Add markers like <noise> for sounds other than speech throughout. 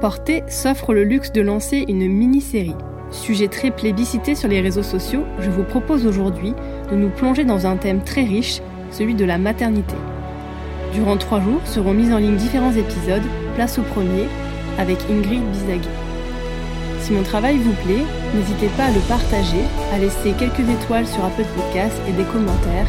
Porté s'offre le luxe de lancer une mini-série. Sujet très plébiscité sur les réseaux sociaux, je vous propose aujourd'hui de nous plonger dans un thème très riche, celui de la maternité. Durant trois jours seront mis en ligne différents épisodes, place au premier, avec Ingrid Bizagui. Si mon travail vous plaît, n'hésitez pas à le partager, à laisser quelques étoiles sur Apple Podcast et des commentaires.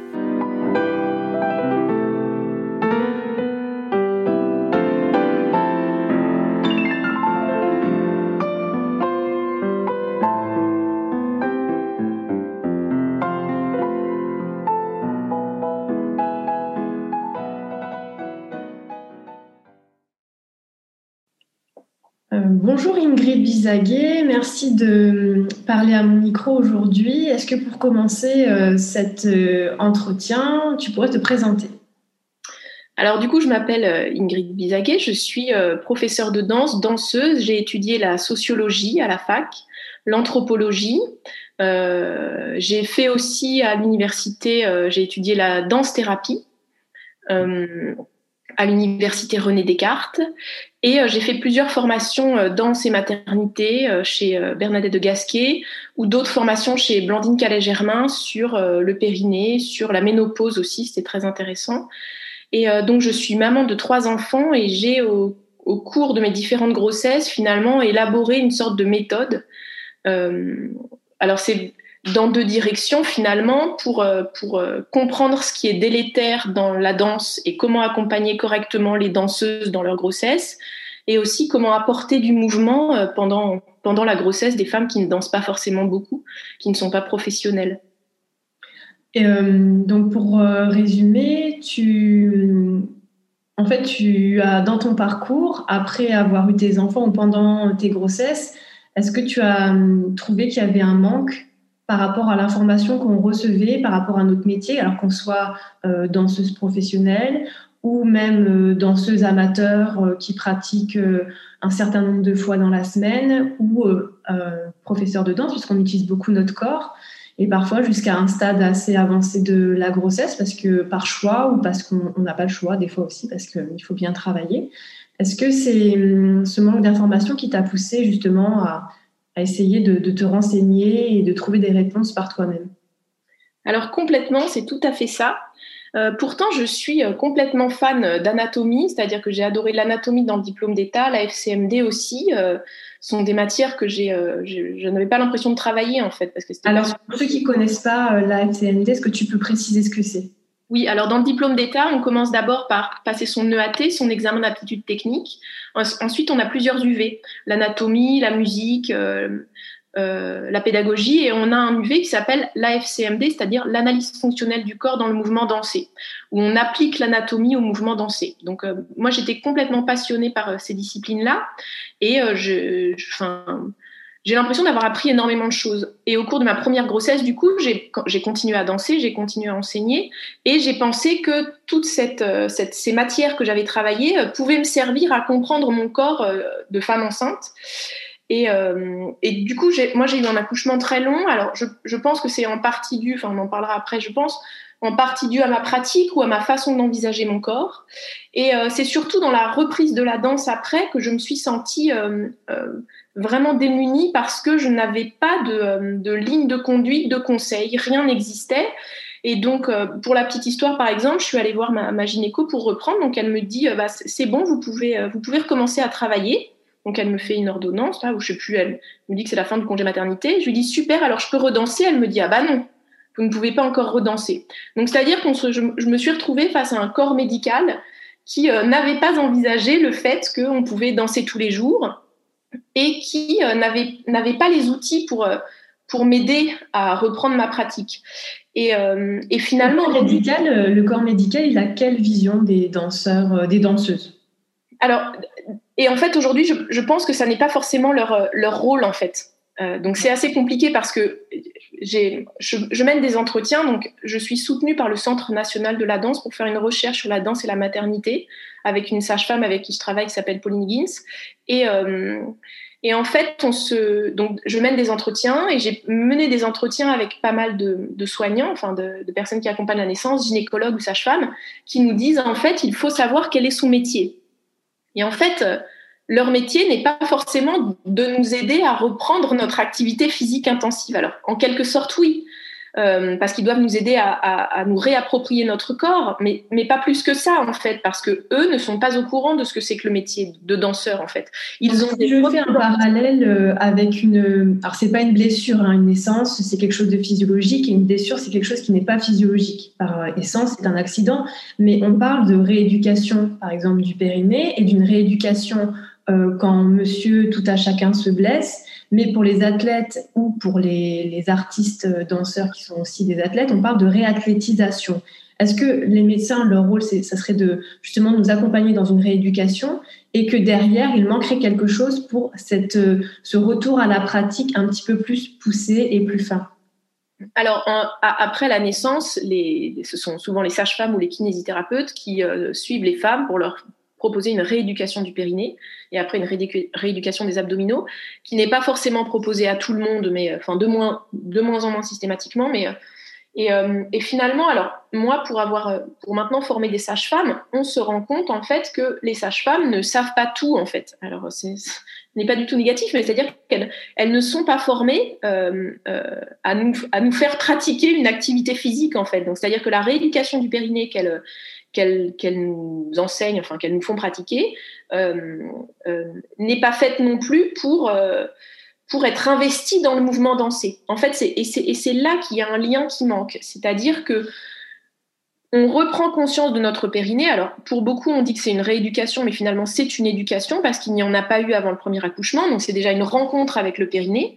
Ingrid Bizaguet, merci de parler à mon micro aujourd'hui. Est-ce que pour commencer euh, cet euh, entretien, tu pourrais te présenter? Alors du coup, je m'appelle euh, Ingrid Bizaguet, je suis professeure de danse, danseuse. J'ai étudié la sociologie à la fac, l'anthropologie. j'ai fait aussi à l'université, j'ai étudié la danse-thérapie à l'université René Descartes. Et euh, j'ai fait plusieurs formations euh, danse et maternité euh, chez Bernadette de Gasquet ou d'autres formations chez Blandine Calais-Germain sur le périnée, sur la ménopause aussi, c'était très intéressant. Et donc je suis maman de trois enfants et j'ai au, au, cours de mes différentes grossesses finalement élaboré une sorte de méthode. alors c'est dans deux directions finalement pour, euh, pour euh, comprendre ce qui est délétère dans la danse et comment accompagner correctement les danseuses dans leur grossesse et aussi comment apporter du mouvement euh, pendant, pendant la grossesse des femmes qui ne dansent pas forcément beaucoup, qui ne sont pas professionnelles. Et, donc pour résumer, tu, en fait, tu as dans ton parcours, après avoir eu tes enfants ou pendant tes grossesses, est-ce que tu as trouvé qu'il y avait un manque par rapport à l'information qu'on recevait, par rapport à notre métier, alors qu'on soit euh, danseuse professionnelle ou même euh, danseuse amateur euh, qui pratique un certain nombre de fois dans la semaine ou professeur de danse, puisqu'on utilise beaucoup notre corps et parfois jusqu'à un stade assez avancé de la grossesse, parce que par choix ou parce qu'on n'a pas le choix, des fois aussi parce qu'il faut bien travailler. Est-ce que c'est hum, ce manque d'information qui t'a poussé justement à, à essayer de, te renseigner et de trouver des réponses par toi-même Alors complètement, c'est tout à fait ça. Euh, pourtant, je suis euh, complètement fan d'anatomie, c'est-à-dire que j'ai adoré l'anatomie dans le diplôme d'État, la FCMD aussi. Euh, sont des matières que j'ai, je, n'avais pas l'impression de travailler en fait. Parce que Alors, pour ceux qui connaissent pas la FCMD, est-ce que tu peux préciser ce que c'est? Oui, alors dans le diplôme d'État, on commence d'abord par passer son EAT, son examen d'aptitude technique. Ensuite, on a plusieurs UV, l'anatomie, la musique, euh, euh, la pédagogie, et on a un UV qui s'appelle l'AFCMD, c'est-à-dire l'analyse fonctionnelle du corps dans le mouvement dansé, où on applique l'anatomie au mouvement dansé. Donc euh, moi, j'étais complètement passionnée par ces disciplines-là, et je, enfin, j'ai l'impression d'avoir appris énormément de choses. Et au cours de ma première grossesse, du coup, j'ai continué à danser, j'ai continué à enseigner, et j'ai pensé que toutes euh, ces matières que j'avais travaillées euh, pouvaient me servir à comprendre mon corps euh, de femme enceinte. Et, et du coup, moi, j'ai eu un accouchement très long. Alors, je, je pense que c'est en partie dû, enfin, on en parlera après, je pense, en partie dû à ma pratique ou à ma façon d'envisager mon corps. Et c'est surtout dans la reprise de la danse après que je me suis sentie vraiment démunie parce que je n'avais pas de, euh, ligne de conduite, de conseil, rien n'existait. Et donc, euh, pour la petite histoire, par exemple, je suis allée voir ma, ma gynéco pour reprendre. Donc, elle me dit, euh, bah, c'est bon, vous pouvez, vous pouvez recommencer à travailler. Donc, elle me fait une ordonnance, là, où je sais plus, elle me dit que c'est la fin du congé maternité. Je lui dis, super, alors je peux redanser. Elle me dit, ah bah non, vous ne pouvez pas encore redanser. Donc, c'est-à-dire que je, je, me suis retrouvée face à un corps médical qui n'avait pas envisagé le fait qu'on pouvait danser tous les jours et qui euh, n'avait pas les outils pour, euh, pour m'aider à reprendre ma pratique. Et, euh, et finalement, le corps, médical, le corps médical, il a quelle vision des danseurs, des danseuses? Alors, et en fait, aujourd'hui, je, pense que ça n'est pas forcément leur, leur rôle, en fait. Donc, c'est assez compliqué parce que je, mène des entretiens, donc je suis soutenue par le Centre national de la danse pour faire une recherche sur la danse et la maternité avec une sage-femme avec qui je travaille qui s'appelle Pauline Gins. Et, et en fait, on se, donc, je mène des entretiens et j'ai mené des entretiens avec pas mal de, soignants, enfin de, personnes qui accompagnent la naissance, gynécologues ou sages-femmes, qui nous disent en fait, il faut savoir quel est son métier. Et en fait, leur métier n'est pas forcément de nous aider à reprendre notre activité physique intensive. Alors, en quelque sorte, oui, euh, parce qu'ils doivent nous aider à, nous réapproprier notre corps, mais, mais pas plus que ça en fait, parce que eux ne sont pas au courant de ce que c'est que le métier de danseur en fait. Ils ont je fais un parallèle euh, avec une, alors c'est pas une blessure, hein, une naissance, c'est quelque chose de physiologique, et une blessure c'est quelque chose qui n'est pas physiologique par essence, c'est un accident, mais on parle de rééducation par exemple du périnée et d'une rééducation quand monsieur tout à chacun se blesse mais pour les athlètes ou pour les, artistes euh, danseurs qui sont aussi des athlètes, on parle de réathlétisation. Est-ce que les médecins, leur rôle, ça serait de justement nous accompagner dans une rééducation et que derrière, il manquerait quelque chose pour cette, euh, ce retour à la pratique un petit peu plus poussé et plus fin? Alors, après la naissance, ce sont souvent les sages-femmes ou les kinésithérapeutes qui euh, suivent les femmes pour leur proposer une rééducation du périnée et après une rééducation des abdominaux, qui n'est pas forcément proposée à tout le monde, mais euh, enfin de moins, en moins systématiquement. Mais, euh, et, euh, et finalement, alors moi, pour avoir, pour maintenant former des sages-femmes, on se rend compte en fait que les sages-femmes ne savent pas tout en fait. Alors <laughs> ce n'est pas du tout négatif, mais c'est-à-dire qu'elles elles ne sont pas formées à, nous, à nous faire pratiquer une activité physique en fait. Donc c'est-à-dire que la rééducation du périnée qu'elles qu'elles nous enseignent, enfin qu'elles nous font pratiquer, euh, euh, n'est pas faite non plus pour, euh, pour être investie dans le mouvement dansé. En fait, c'est là qu'il y a un lien qui manque. C'est-à-dire que on reprend conscience de notre périnée. Alors, pour beaucoup, on dit que c'est une rééducation, mais finalement, c'est une éducation parce qu'il n'y en a pas eu avant le premier accouchement. Donc, c'est déjà une rencontre avec le périnée.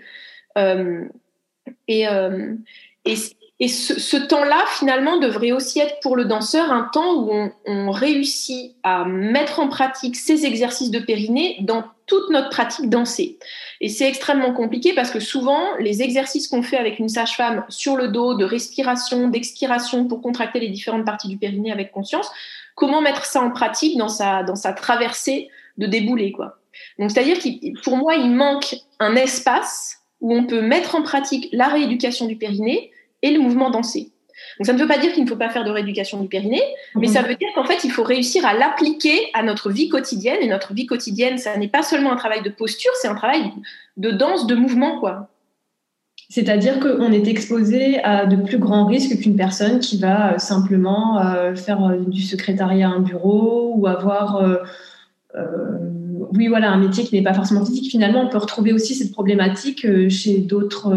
et, et, et ce, temps-là, finalement, devrait aussi être pour le danseur un temps où on, réussit à mettre en pratique ces exercices de périnée dans toute notre pratique dansée. Et c'est extrêmement compliqué parce que souvent, les exercices qu'on fait avec une sage-femme sur le dos, de respiration, d'expiration pour contracter les différentes parties du périnée avec conscience, comment mettre ça en pratique dans sa, dans sa traversée de débouler, quoi. Donc, c'est-à-dire que pour moi, il manque un espace où on peut mettre en pratique la rééducation du périnée et le mouvement dansé. Donc ça ne veut pas dire qu'il ne faut pas faire de rééducation du périnée, mais ça mhm. veut dire qu'en fait, il faut réussir à l'appliquer à notre vie quotidienne. Et notre vie quotidienne, ça n'est pas seulement un travail de posture, c'est un travail de danse, de mouvement, quoi. C'est-à-dire qu'on est exposé à de plus grands risques qu'une personne qui va euh, simplement euh, faire euh, du secrétariat à un bureau ou avoir, oui, voilà, un métier qui n'est pas forcément physique. Finalement, on peut retrouver aussi cette problématique chez d'autres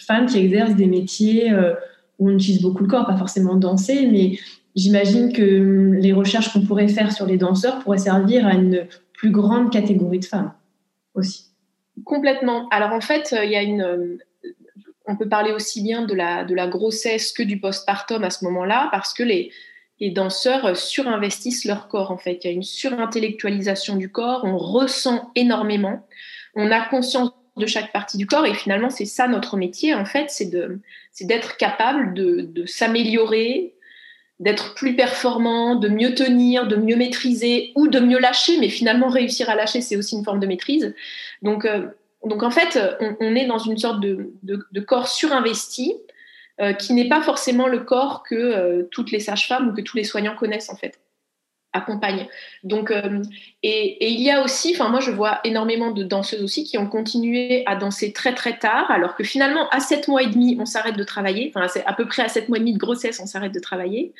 femmes qui exercent des métiers euh, où on utilise beaucoup le corps, pas forcément danser, mais j'imagine que hum, les recherches qu'on pourrait faire sur les danseurs pourraient servir à une plus grande catégorie de femmes aussi. Complètement. Alors en fait, il y a une, euh, on peut parler aussi bien de la, de la grossesse que du postpartum à ce moment-là, parce que les, les danseurs surinvestissent leur corps en fait. Il y a une surintellectualisation du corps, on ressent énormément, on a conscience de chaque partie du corps. Et finalement, c'est ça notre métier, en fait, c'est d'être capable de, de s'améliorer, d'être plus performant, de mieux tenir, de mieux maîtriser ou de mieux lâcher. Mais finalement, réussir à lâcher, c'est aussi une forme de maîtrise. Donc, euh, donc en fait, on, est dans une sorte de, de, corps surinvesti euh, qui n'est pas forcément le corps que euh, toutes les sages-femmes ou que tous les soignants connaissent, en fait accompagne. Donc, euh, et, il y a aussi, enfin moi je vois énormément de danseuses aussi qui ont continué à danser très très tard, alors que finalement à 7 mois et demi on s'arrête de travailler, enfin à peu près à 7 mois et demi de grossesse on s'arrête de travailler.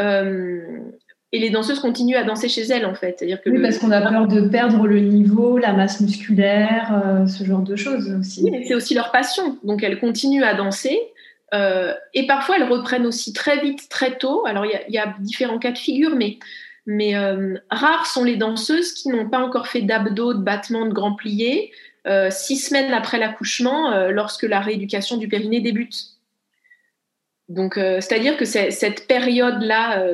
Et les danseuses continuent à danser chez elles en fait. C'est-à-dire que oui, parce qu'on a peur de perdre le niveau, la masse musculaire, ce genre de choses aussi. Oui, c'est aussi leur passion. Donc elles continuent à danser. Et parfois, elles reprennent aussi très vite, très tôt. Alors, il y, a différents cas de figure, mais euh, rares sont les danseuses qui n'ont pas encore fait d'abdos, de battements, de grands pliés, euh, six semaines après l'accouchement, euh, lorsque la rééducation du périnée débute. Donc, c'est-à-dire que cette période-là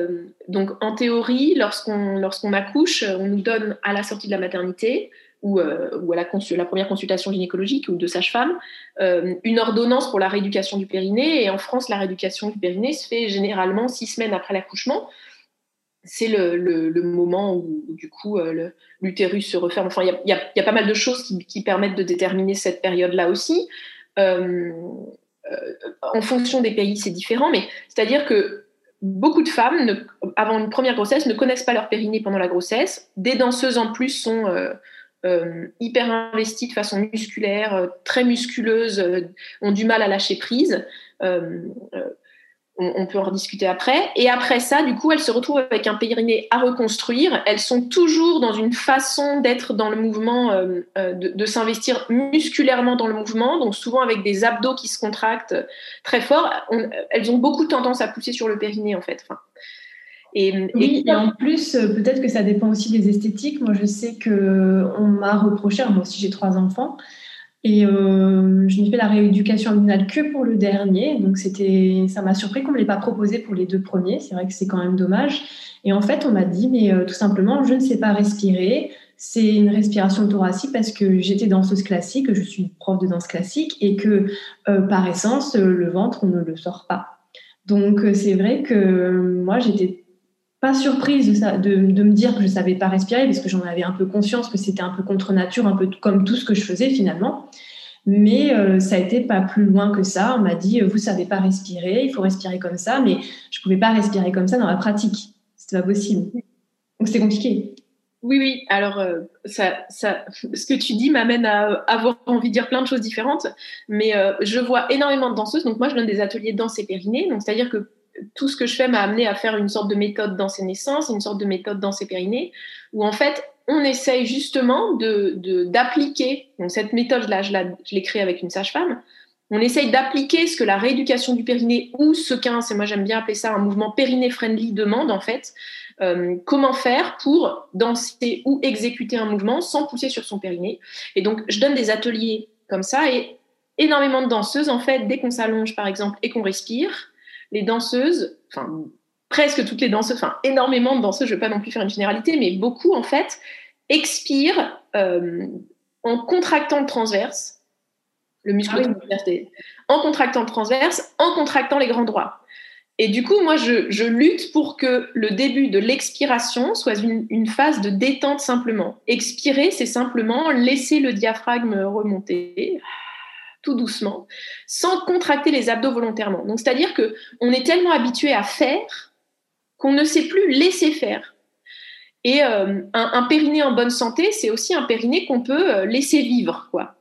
donc, en théorie, lorsqu'on lorsqu'on accouche, on nous donne à la sortie de la maternité ou, euh, ou à la, première consultation gynécologique ou de sage-femme euh, une ordonnance pour la rééducation du périnée. Et en France, la rééducation du périnée se fait généralement six semaines après l'accouchement. C'est le, moment où, du coup, euh, l'utérus se referme. Enfin, il y, a pas mal de choses qui, permettent de déterminer cette période-là aussi. Euh, en fonction des pays, c'est différent, mais c'est-à-dire que beaucoup de femmes, avant une première grossesse, ne connaissent pas leur périnée pendant la grossesse. Des danseuses en plus sont euh, hyper investies de façon musculaire, euh, très musculeuses, ont du mal à lâcher prise on, peut en rediscuter après. Et après ça, du coup, elles se retrouvent avec un périnée à reconstruire. Elles sont toujours dans une façon d'être dans le mouvement, euh, euh, de, s'investir musculairement dans le mouvement, donc souvent avec des abdos qui se contractent très fort. elles ont beaucoup tendance à pousser sur le périnée, en fait. Et, oui, et, en plus, euh, peut-être que ça dépend aussi des esthétiques. Moi, je sais que on m'a reproché, moi aussi j'ai trois enfants, et euh, je n'ai fait la rééducation abdominale que pour le dernier. Donc, c'était, ça m'a surpris qu'on ne me l'ait pas proposé pour les deux premiers. C'est vrai que c'est quand même dommage. Et en fait, on m'a dit, mais euh, tout simplement, je ne sais pas respirer. C'est une respiration thoracique parce que j'étais danseuse classique, je suis prof de danse classique et que euh, par essence, le ventre, on ne le sort pas. Donc, c'est vrai que moi, j'étais pas surprise de, me dire que je savais pas respirer parce que j'en avais un peu conscience que c'était un peu contre nature, un peu comme tout ce que je faisais finalement. Mais euh, ça a été pas plus loin que ça. On m'a dit vous savez pas respirer, il faut respirer comme ça, mais je pouvais pas respirer comme ça dans la pratique. C'était pas possible. Donc c'était compliqué. Oui, oui. Alors, euh, ça, ça, ce que tu dis m'amène à avoir envie de dire plein de choses différentes. Mais euh, je vois énormément de danseuses. Donc, moi, je donne des ateliers de danse et périnée. Donc, c'est-à-dire que tout ce que je fais m'a amené à faire une sorte de méthode dans ses naissances, une sorte de méthode dans ses périnées, où en fait, on essaye justement de, d'appliquer, donc cette méthode-là, je, l'ai créée avec une sage-femme, on essaye d'appliquer ce que la rééducation du périnée ou ce qu'un, c'est moi j'aime bien appeler ça un mouvement périnée-friendly demande en fait, euh, comment faire pour danser ou exécuter un mouvement sans pousser sur son périnée. Et donc, je donne des ateliers comme ça et énormément de danseuses, en fait, dès qu'on s'allonge par exemple et qu'on respire, les danseuses, enfin presque toutes les danseuses, enfin énormément de danseuses, je ne vais pas non plus faire une généralité, mais beaucoup en fait, expirent euh, en contractant le transverse, le muscle ah transverse, en contractant le transverse, en contractant les grands droits. Et du coup, moi, je, lutte pour que le début de l'expiration soit une, une, phase de détente simplement. Expirer, c'est simplement laisser le diaphragme remonter tout doucement, sans contracter les abdos volontairement. Donc, c'est-à-dire que on est tellement habitué à faire qu'on ne sait plus laisser faire. Et euh, un, périnée en bonne santé, c'est aussi un périnée qu'on peut euh, laisser vivre, quoi.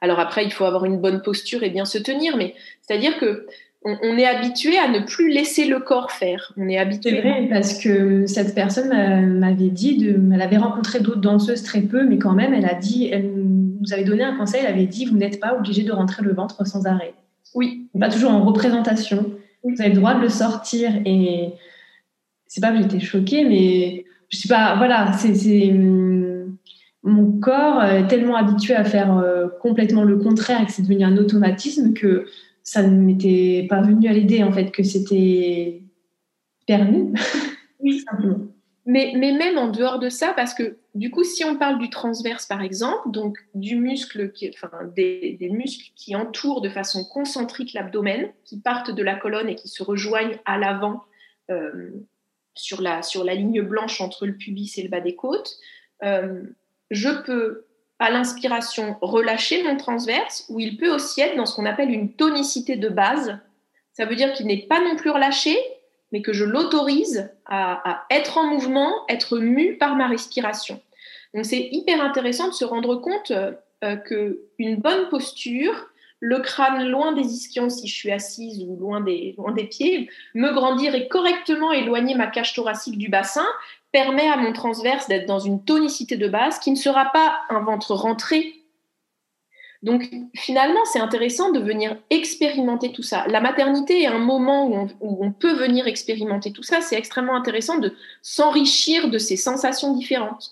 Alors après, il faut avoir une bonne posture et bien se tenir, mais c'est-à-dire que on, est habitué à ne plus laisser le corps faire. On est habitué. C'est vrai, parce que cette personne m'avait dit, de, elle avait rencontré d'autres danseuses très peu, mais quand même, elle a dit, elle nous avait donné un conseil, elle avait dit, vous n'êtes pas obligé de rentrer le ventre sans arrêt. Oui. Pas toujours en représentation. Vous avez le droit de le sortir et c'est pas que j'étais choquée, mais je sais pas, voilà, c'est mon corps est tellement habitué à faire euh, complètement le contraire et que c'est devenu un automatisme que ça ne m'était pas venu à l'idée en fait que c'était permis. Oui, <laughs> simplement. Mais, même en dehors de ça, parce que du coup, si on parle du transverse par exemple, donc du muscle, qui, enfin des, des muscles qui entourent de façon concentrique l'abdomen, qui partent de la colonne et qui se rejoignent à l'avant euh, sur, la, sur la ligne blanche entre le pubis et le bas des côtes, euh, je peux à l'inspiration relâcher mon transverse, ou il peut aussi être dans ce qu'on appelle une tonicité de base. Ça veut dire qu'il n'est pas non plus relâché, mais que je l'autorise à, être en mouvement, être mu par ma respiration. Donc c'est hyper intéressant de se rendre compte euh, que une bonne posture, le crâne loin des ischions si je suis assise ou loin des pieds, me grandir et correctement éloigner ma cage thoracique du bassin, permet à mon transverse d'être dans une tonicité de base qui ne sera pas un ventre rentré. Donc finalement, c'est intéressant de venir expérimenter tout ça. La maternité est un moment où on, peut venir expérimenter tout ça. C'est extrêmement intéressant de s'enrichir de ces sensations différentes.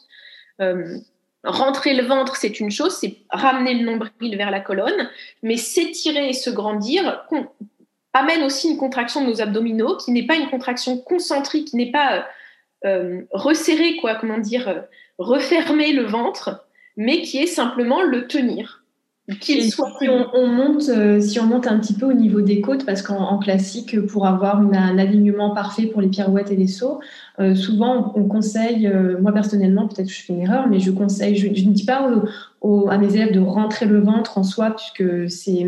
Euh, rentrer le ventre, c'est une chose, c'est ramener le nombril vers la colonne, mais s'étirer et se grandir amène aussi une contraction de nos abdominaux qui n'est pas une contraction concentrique, qui n'est pas euh, resserrée, quoi, comment dire, refermer le ventre, mais qui est simplement le tenir. Qu'il soit si on, monte, euh, si on monte un petit peu au niveau des côtes, parce qu'en classique, pour avoir un alignement parfait pour les pirouettes et les sauts, euh, souvent on, conseille, euh, moi personnellement, peut-être que je fais une erreur, mais je conseille, je, ne dis pas à mes élèves de rentrer le ventre en soi, puisque c'est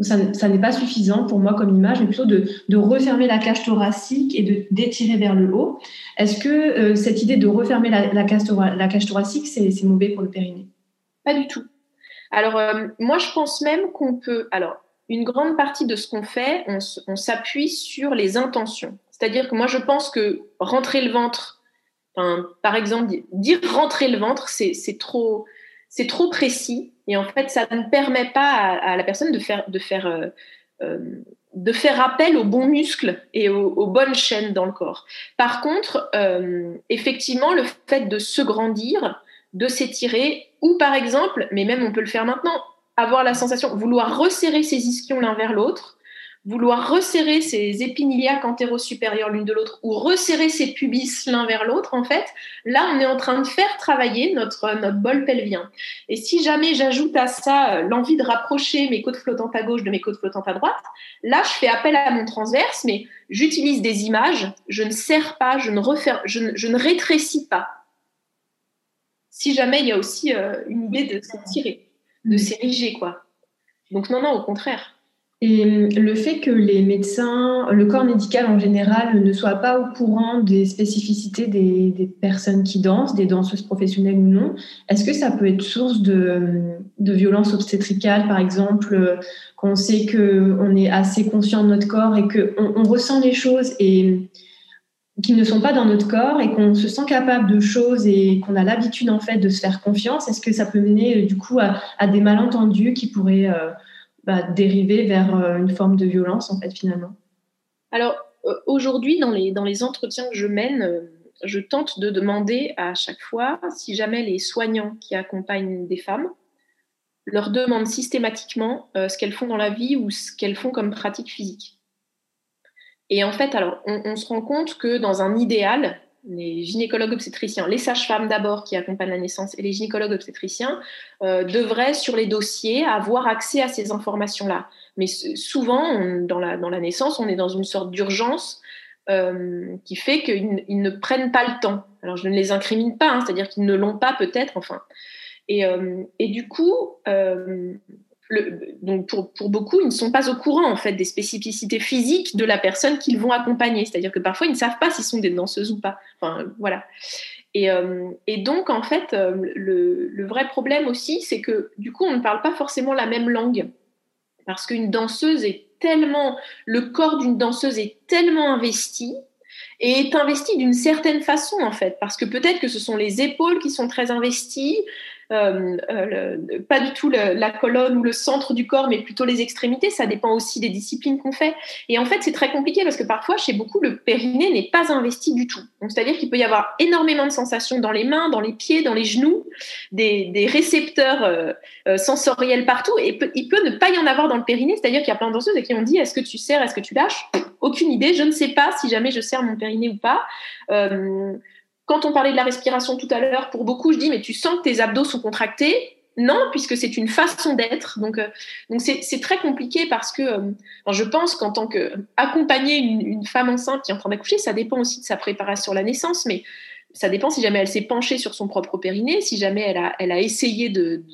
ça, n'est pas suffisant pour moi comme image, mais plutôt de, refermer la cage thoracique et de d'étirer vers le haut. Est-ce que cette idée de refermer la, la, cage, la cage thoracique, c'est mauvais pour le périnée? Pas du tout. Alors, euh, moi, je pense même qu'on peut. Alors, une grande partie de ce qu'on fait, on, s'appuie sur les intentions. C'est-à-dire que moi, je pense que rentrer le ventre, par exemple, dire rentrer le ventre, c'est trop, c'est trop précis. Et en fait, ça ne permet pas à, la personne de faire, de faire, euh, euh, de faire appel aux bons muscles et aux, bonnes chaînes dans le corps. Par contre, effectivement, le fait de se grandir, de s'étirer, ou par exemple, mais même on peut le faire maintenant, avoir la sensation, vouloir resserrer ses ischions l'un vers l'autre, vouloir resserrer ses épines iliaques antérosupérieures l'une de l'autre, ou resserrer ses pubis l'un vers l'autre, en fait, là, on est en train de faire travailler notre, notre bol pelvien. Et si jamais j'ajoute à ça euh, l'envie de rapprocher mes côtes flottantes à gauche de mes côtes flottantes à droite, là, je fais appel à mon transverse, mais j'utilise des images, je ne serre pas, je ne rétrécis pas si jamais il y a aussi euh, une idée de s'étirer, de s'ériger, quoi. Donc non, non, au contraire. Et euh, le fait que les médecins, le corps médical en général, ne soit pas au courant des spécificités des, personnes qui dansent, des danseuses professionnelles ou non, est-ce que ça peut être source de, de violence obstétricale, par exemple, qu'on sait qu'on est assez conscient de notre corps et qu'on on ressent les choses et qui ne sont pas dans notre corps et qu'on se sent capable de choses et qu'on a l'habitude en fait de se faire confiance, est-ce que ça peut mener euh, du coup à, des malentendus qui pourraient euh, bah, dériver vers euh, une forme de violence en fait finalement? Alors aujourd'hui dans les, dans les entretiens que je mène, je tente de demander à chaque fois si jamais les soignants qui accompagnent des femmes leur demandent systématiquement ce qu'elles font dans la vie ou ce qu'elles font comme pratique physique. Et en fait, alors, on, se rend compte que dans un idéal, les gynécologues obstétriciens, les sages-femmes d'abord qui accompagnent la naissance et les gynécologues obstétriciens euh, devraient sur les dossiers avoir accès à ces informations-là. Mais souvent, dans, la, dans la naissance, on est dans une sorte d'urgence euh, qui fait qu'ils ne prennent pas le temps. Alors je ne les incrimine pas, hein, c'est-à-dire qu'ils ne l'ont pas peut-être, enfin. Et, euh, et, du coup, donc pour, pour, beaucoup, ils ne sont pas au courant en fait des spécificités physiques de la personne qu'ils vont accompagner. C'est-à-dire que parfois ils ne savent pas s'ils sont des danseuses ou pas. Enfin voilà. Et, euh, et donc en fait, euh, le, le, vrai problème aussi, c'est que du coup, on ne parle pas forcément la même langue parce qu'une danseuse est tellement, le corps d'une danseuse est tellement investi et est investi d'une certaine façon en fait, parce que peut-être que ce sont les épaules qui sont très investies, euh, euh, pas du tout la colonne ou le centre du corps, mais plutôt les extrémités. Ça dépend aussi des disciplines qu'on fait. Et en fait, c'est très compliqué parce que parfois, chez beaucoup, le périnée n'est pas investi du tout. C'est-à-dire qu'il peut y avoir énormément de sensations dans les mains, dans les pieds, dans les genoux, des, récepteurs euh, sensoriels partout, et il peut ne pas y en avoir dans le périnée. C'est-à-dire qu'il y a plein de danseuses qui ont dit est-ce que tu serres, est-ce que tu lâches? Aucune idée. Je ne sais pas si jamais je serre mon périnée ou pas. Quand on parlait de la respiration tout à l'heure, pour beaucoup, je dis, mais tu sens que tes abdos sont contractés Non, puisque c'est une façon d'être. Donc, euh, donc c'est très compliqué parce que euh, je pense qu'en tant qu'accompagner une, une femme enceinte qui est en train d'accoucher, ça dépend aussi de sa préparation à la naissance, mais ça dépend si jamais elle s'est penchée sur son propre périnée, si jamais elle a, elle a essayé de,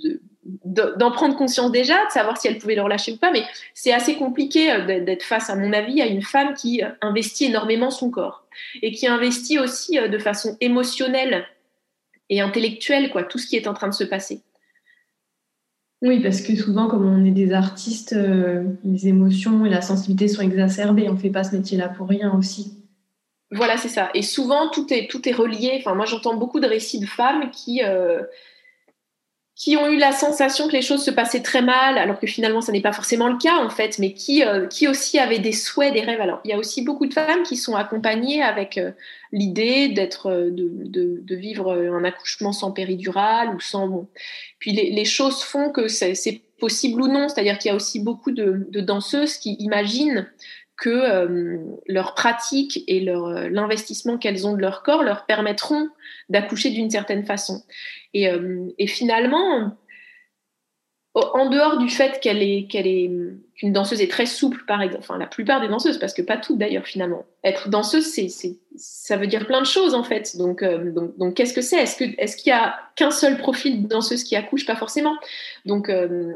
d'en prendre conscience déjà, de savoir si elle pouvait le relâcher ou pas, mais c'est assez compliqué euh, d'être face, à mon avis, à une femme qui investit énormément son corps et qui investit aussi euh, de façon émotionnelle et intellectuelle quoi, tout ce qui est en train de se passer. Oui, parce que souvent, comme on est des artistes, euh, les émotions et la sensibilité sont exacerbées. On ne fait pas ce métier-là pour rien aussi. Voilà, c'est ça. Et souvent, tout est, tout est relié. Enfin, moi, j'entends beaucoup de récits de femmes qui, euh, qui ont eu la sensation que les choses se passaient très mal, alors que finalement, ça n'est pas forcément le cas, en fait, mais qui, euh, qui aussi avaient des souhaits, des rêves. Alors, il y a aussi beaucoup de femmes qui sont accompagnées avec euh, l'idée d'être, euh, de, de, vivre un accouchement sans péridurale ou sans. Puis les, les choses font que c'est possible ou non, c'est-à-dire qu'il y a aussi beaucoup de, de danseuses qui imaginent que leur pratique et leur, l'investissement qu'elles ont de leur corps leur permettront d'accoucher d'une certaine façon. Et, euh, et, finalement, en dehors du fait qu'elle est, qu'une danseuse est très souple, par exemple, enfin la plupart des danseuses, parce que pas toutes d'ailleurs finalement. Être danseuse, ça veut dire plein de choses en fait. Donc, euh, qu'est-ce que c'est? Est-ce qu'il y a qu'un seul profil de danseuse qui accouche? Pas forcément. Donc euh,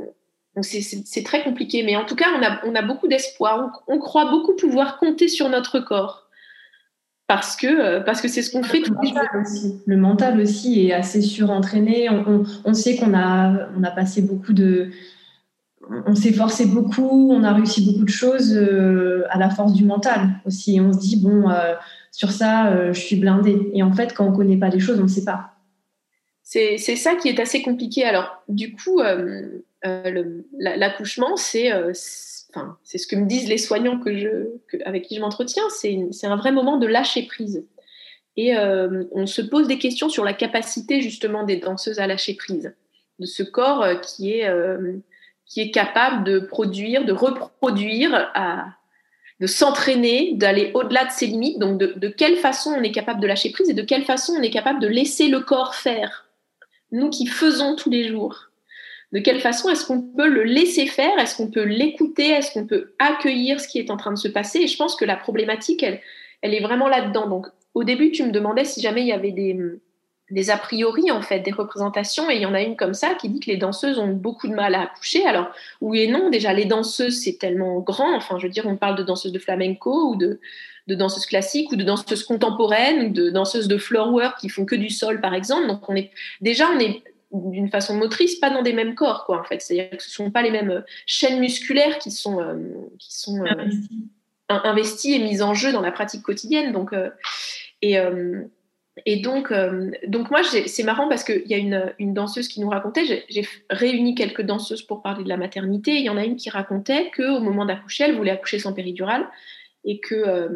c'est très compliqué, mais en tout cas, on a, beaucoup d'espoir. On, croit beaucoup pouvoir compter sur notre corps parce que euh, parce que c'est ce qu'on fait tout les jours. Le mental aussi est assez surentraîné. On, on, on sait qu'on a on a passé beaucoup de on s'est forcé beaucoup, on a réussi beaucoup de choses euh, à la force du mental aussi. Et on se dit bon euh, sur ça euh, je suis blindée. Et en fait quand on connaît pas les choses on ne sait pas. C'est ça qui est assez compliqué. Alors du coup l'accouchement c'est c'est ce que me disent les soignants avec qui je m'entretiens, c'est un vrai moment de lâcher prise. Et euh, on se pose des questions sur la capacité justement des danseuses à lâcher prise, de ce corps euh, qui est, euh, qui est capable de produire, de reproduire, de s'entraîner, d'aller au-delà de ses limites. Donc de quelle façon on est capable de lâcher prise et de quelle façon on est capable de laisser le corps faire. Nous qui faisons tous les jours de quelle façon est-ce qu'on peut le laisser faire? Est-ce qu'on peut l'écouter? Est-ce qu'on peut accueillir ce qui est en train de se passer? Et je pense que la problématique, elle, est vraiment là-dedans. Donc, au début, tu me demandais si jamais il y avait des, des a priori, en fait, des représentations. Et il y en a une comme ça qui dit que les danseuses ont beaucoup de mal à accoucher. Alors, oui et non. Déjà, les danseuses, c'est tellement grand. Enfin, je veux dire, on parle de danseuses de flamenco ou de, de danseuses classiques ou de danseuses contemporaines ou de danseuses de floor work qui font que du sol, par exemple. Donc, on est déjà, on est d'une façon motrice, pas dans des mêmes corps, quoi, en fait. C'est-à-dire que ce ne sont pas les mêmes euh, chaînes musculaires qui sont, euh, qui sont euh, investies et mises en jeu dans la pratique quotidienne. Donc, euh, et, et donc, donc moi, c'est marrant parce qu'il y a une, une, danseuse qui nous racontait, j'ai réuni quelques danseuses pour parler de la maternité, il y en a une qui racontait qu'au moment d'accoucher, elle voulait accoucher sans péridurale et que euh,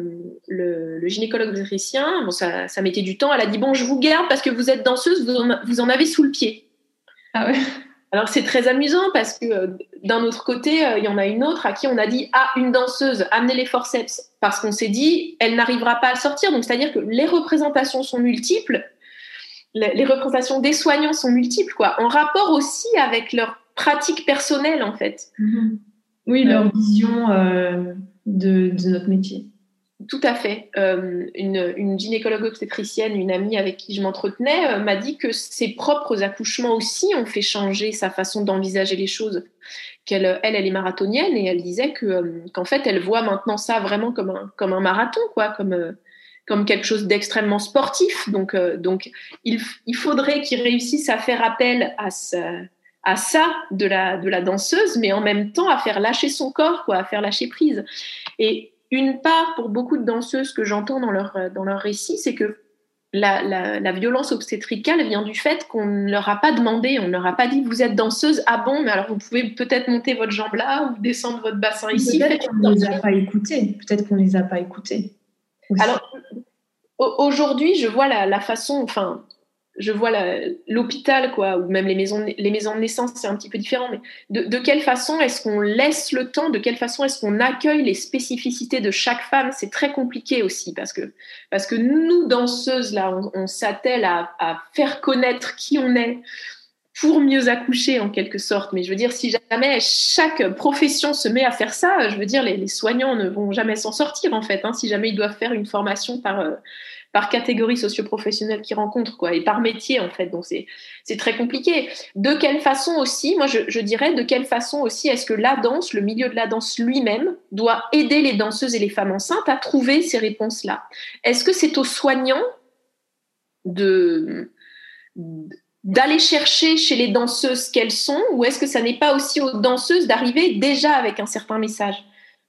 le, le, gynécologue obstétricien, bon, ça, ça, mettait du temps, elle a dit bon, je vous garde parce que vous êtes danseuse, vous en, vous en avez sous le pied. Ah ouais. Alors c'est très amusant parce que euh, d'un autre côté, euh, il y en a une autre à qui on a dit ah une danseuse, amenez les forceps parce qu'on s'est dit elle n'arrivera pas à sortir. Donc c'est-à-dire que les représentations sont multiples, les, les, représentations des soignants sont multiples quoi, en rapport aussi avec leur pratique personnelle en fait. Mm -hmm. Oui, leur vision de, notre métier. Tout à fait. Euh, une, gynécologue obstétricienne, une amie avec qui je m'entretenais, euh, m'a dit que ses propres accouchements aussi ont fait changer sa façon d'envisager les choses. Qu'elle, elle, elle est marathonienne et elle disait que, euh, qu'en fait, elle voit maintenant ça vraiment comme un, comme un marathon, quoi, comme, comme quelque chose d'extrêmement sportif. Donc, donc il, il faudrait qu'il réussisse à faire appel à sa, à ça de la, de la danseuse, mais en même temps à faire lâcher son corps, quoi, à faire lâcher prise. Et une part pour beaucoup de danseuses que j'entends dans leur, dans leur récit, c'est que la, la, la, violence obstétricale vient du fait qu'on ne leur a pas demandé, on ne leur a pas dit vous êtes danseuse, ah bon, mais alors vous pouvez peut-être monter votre jambe là ou descendre votre bassin ici. Peut-être qu'on ne les a pas écoutés, peut-être qu'on les a pas écoutés. Aussi. Alors, aujourd'hui, je vois la, la façon, enfin, je vois l'hôpital, quoi, ou même les maisons, de naissance, c'est un petit peu différent, mais de, quelle façon est-ce qu'on laisse le temps, de quelle façon est-ce qu'on accueille les spécificités de chaque femme, c'est très compliqué aussi, parce que, parce que nous, danseuses, là, on, s'attelle à, faire connaître qui on est pour mieux accoucher, en quelque sorte. Mais je veux dire, si jamais chaque profession se met à faire ça, je veux dire, les, les soignants ne vont jamais s'en sortir, en fait, hein, si jamais ils doivent faire une formation par... Euh, par catégorie socio-professionnelle qu'ils rencontrent, quoi, et par métier, en fait. Donc, c'est, très compliqué. De quelle façon aussi, moi, je, dirais, de quelle façon aussi est-ce que la danse, le milieu de la danse lui-même, doit aider les danseuses et les femmes enceintes à trouver ces réponses-là? Est-ce que c'est aux soignants d'aller chercher chez les danseuses qu'elles sont ou est-ce que ça n'est pas aussi aux danseuses d'arriver déjà avec un certain message?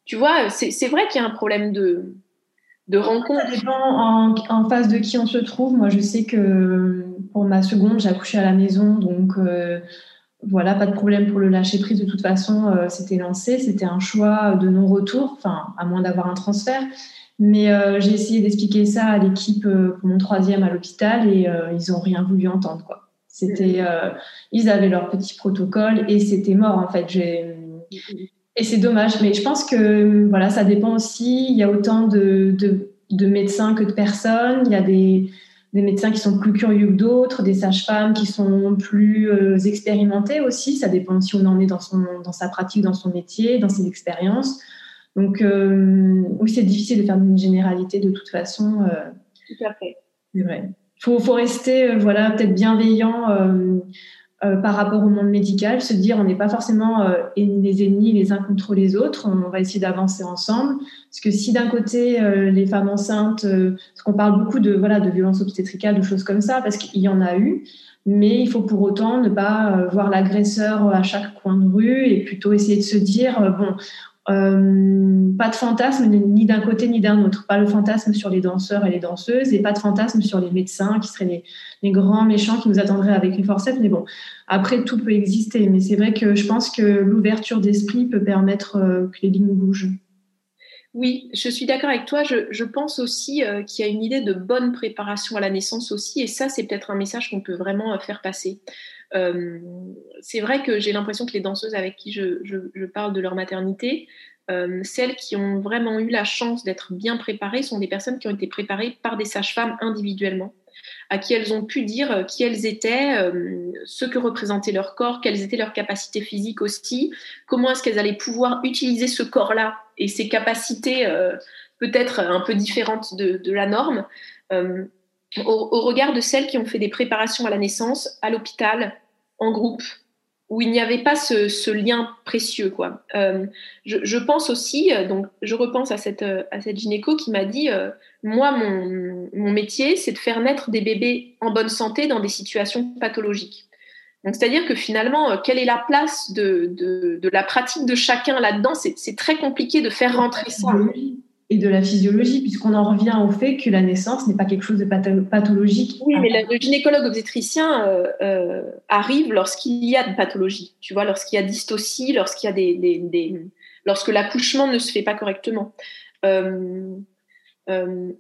Tu vois, c'est vrai qu'il y a un problème de, de rencontres. Ça dépend en, en, face de qui on se trouve. Moi, je sais que pour ma seconde, j'ai accouché à la maison, donc voilà, pas de problème pour le lâcher prise. De toute façon, euh, c'était lancé. C'était un choix de non-retour, enfin, à moins d'avoir un transfert. Mais euh, j'ai essayé d'expliquer ça à l'équipe euh, pour mon troisième à l'hôpital et ils n'ont rien voulu entendre. Quoi. C'était, ils avaient leur petit protocole et c'était mort en fait. J'ai... Et c'est dommage, mais je pense que voilà, ça dépend aussi. Il y a autant de, de, de médecins que de personnes. Il y a des, des médecins qui sont plus curieux que d'autres, des sages-femmes qui sont plus euh, expérimentées aussi. Ça dépend si on en est dans, son, dans sa pratique, dans son métier, dans ses expériences. Donc, euh, oui, c'est difficile de faire une généralité de toute façon. Euh, Tout à fait. C'est vrai. Il faut, faut, rester voilà, peut-être bienveillant euh, par rapport au monde médical, se dire on n'est pas forcément euh, les ennemis les uns contre les autres, on va essayer d'avancer ensemble. Parce que si d'un côté euh, les femmes enceintes, parce qu'on parle beaucoup de voilà de violences obstétricales, de choses comme ça, parce qu'il y en a eu, mais il faut pour autant ne pas voir l'agresseur à chaque coin de rue et plutôt essayer de se dire bon euh, pas de fantasme ni d'un côté ni d'un autre. Pas le fantasme sur les danseurs et les danseuses et pas de fantasme sur les médecins qui seraient les, grands méchants qui nous attendraient avec les forceps. Mais bon, après, tout peut exister. Mais c'est vrai que je pense que l'ouverture d'esprit peut permettre euh, que les lignes bougent. Oui, je suis d'accord avec toi. Je, je pense aussi euh, qu'il y a une idée de bonne préparation à la naissance aussi. Et ça, c'est peut-être un message qu'on peut vraiment faire passer. Euh, c'est vrai que j'ai l'impression que les danseuses avec qui je, parle de leur maternité, euh, celles qui ont vraiment eu la chance d'être bien préparées sont des personnes qui ont été préparées par des sages-femmes individuellement, à qui elles ont pu dire euh, qui elles étaient, ce que représentait leur corps, quelles étaient leurs capacités physiques aussi, comment est-ce qu'elles allaient pouvoir utiliser ce corps-là et ses capacités peut-être un peu différentes de, la norme. Au, regard de celles qui ont fait des préparations à la naissance, à l'hôpital, en groupe où il n'y avait pas ce, lien précieux. Quoi. Euh, je, pense aussi, euh, donc je repense à cette, euh, à cette gynéco qui m'a dit, moi, mon, métier, c'est de faire naître des bébés en bonne santé dans des situations pathologiques. Donc, c'est-à-dire que finalement, quelle est la place de, de la pratique de chacun là-dedans? C'est très compliqué de faire rentrer ça et de la physiologie, puisqu'on en revient au fait que la naissance n'est pas quelque chose de pathologique. Oui, mais le gynécologue obstétricien euh, euh, arrive lorsqu'il y a de pathologie, tu vois, lorsqu'il y a dystocie, lorsqu'il y a des, des, lorsque l'accouchement ne se fait pas correctement. Euh,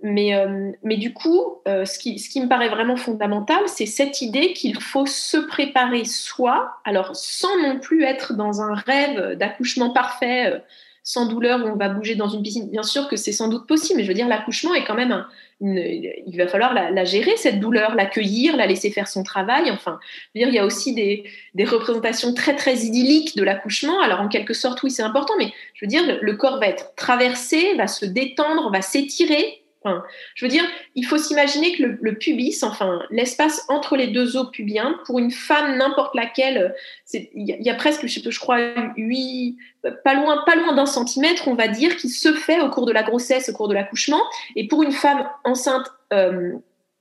mais, mais du coup, ce, qui, ce qui me paraît vraiment fondamental, c'est cette idée qu'il faut se préparer soi, alors sans non plus être dans un rêve d'accouchement parfait sans douleur où on va bouger dans une piscine. Bien sûr que c'est sans doute possible, mais je veux dire, l'accouchement est quand même il va falloir la, gérer, cette douleur, l'accueillir, la laisser faire son travail. Enfin, dire, il y a aussi des, représentations très, très idylliques de l'accouchement. Alors, en quelque sorte, oui, c'est important, mais je veux dire, le corps va être traversé, va se détendre, va s'étirer je veux dire, il faut s'imaginer que le, pubis, enfin l'espace entre les deux os pubiens, pour une femme n'importe laquelle, il y, a presque, je, crois, 8, pas loin, pas loin d'un centimètre, on va dire, qui se fait au cours de la grossesse, au cours de l'accouchement. Et pour une femme enceinte euh,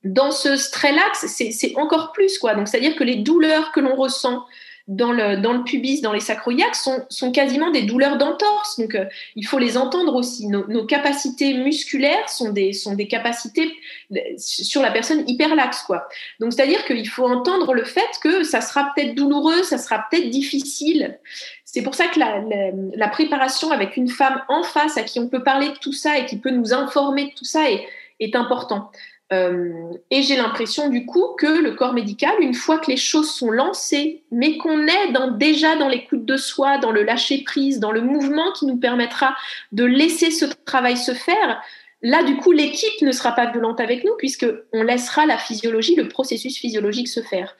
danseuse très laxe, c'est encore plus quoi. Donc c'est-à-dire que les douleurs que l'on ressent dans le, dans le pubis, dans les sacroiliacs, sont, sont quasiment des douleurs d'entorse. Donc, euh, il faut les entendre aussi. Nos, capacités musculaires sont des, sont des capacités euh, sur la personne hyperlaxe, quoi. Donc, c'est-à-dire qu'il faut entendre le fait que ça sera peut-être douloureux, ça sera peut-être difficile. C'est pour ça que la, la, préparation avec une femme en face à qui on peut parler de tout ça et qui peut nous informer de tout ça est, est important. Euh, et j'ai l'impression du coup que le corps médical, une fois que les choses sont lancées, mais qu'on est déjà dans l'écoute de soi, dans le lâcher prise, dans le mouvement qui nous permettra de laisser ce travail se faire, là du coup l'équipe ne sera pas violente avec nous puisque on laissera la physiologie, le processus physiologique se faire.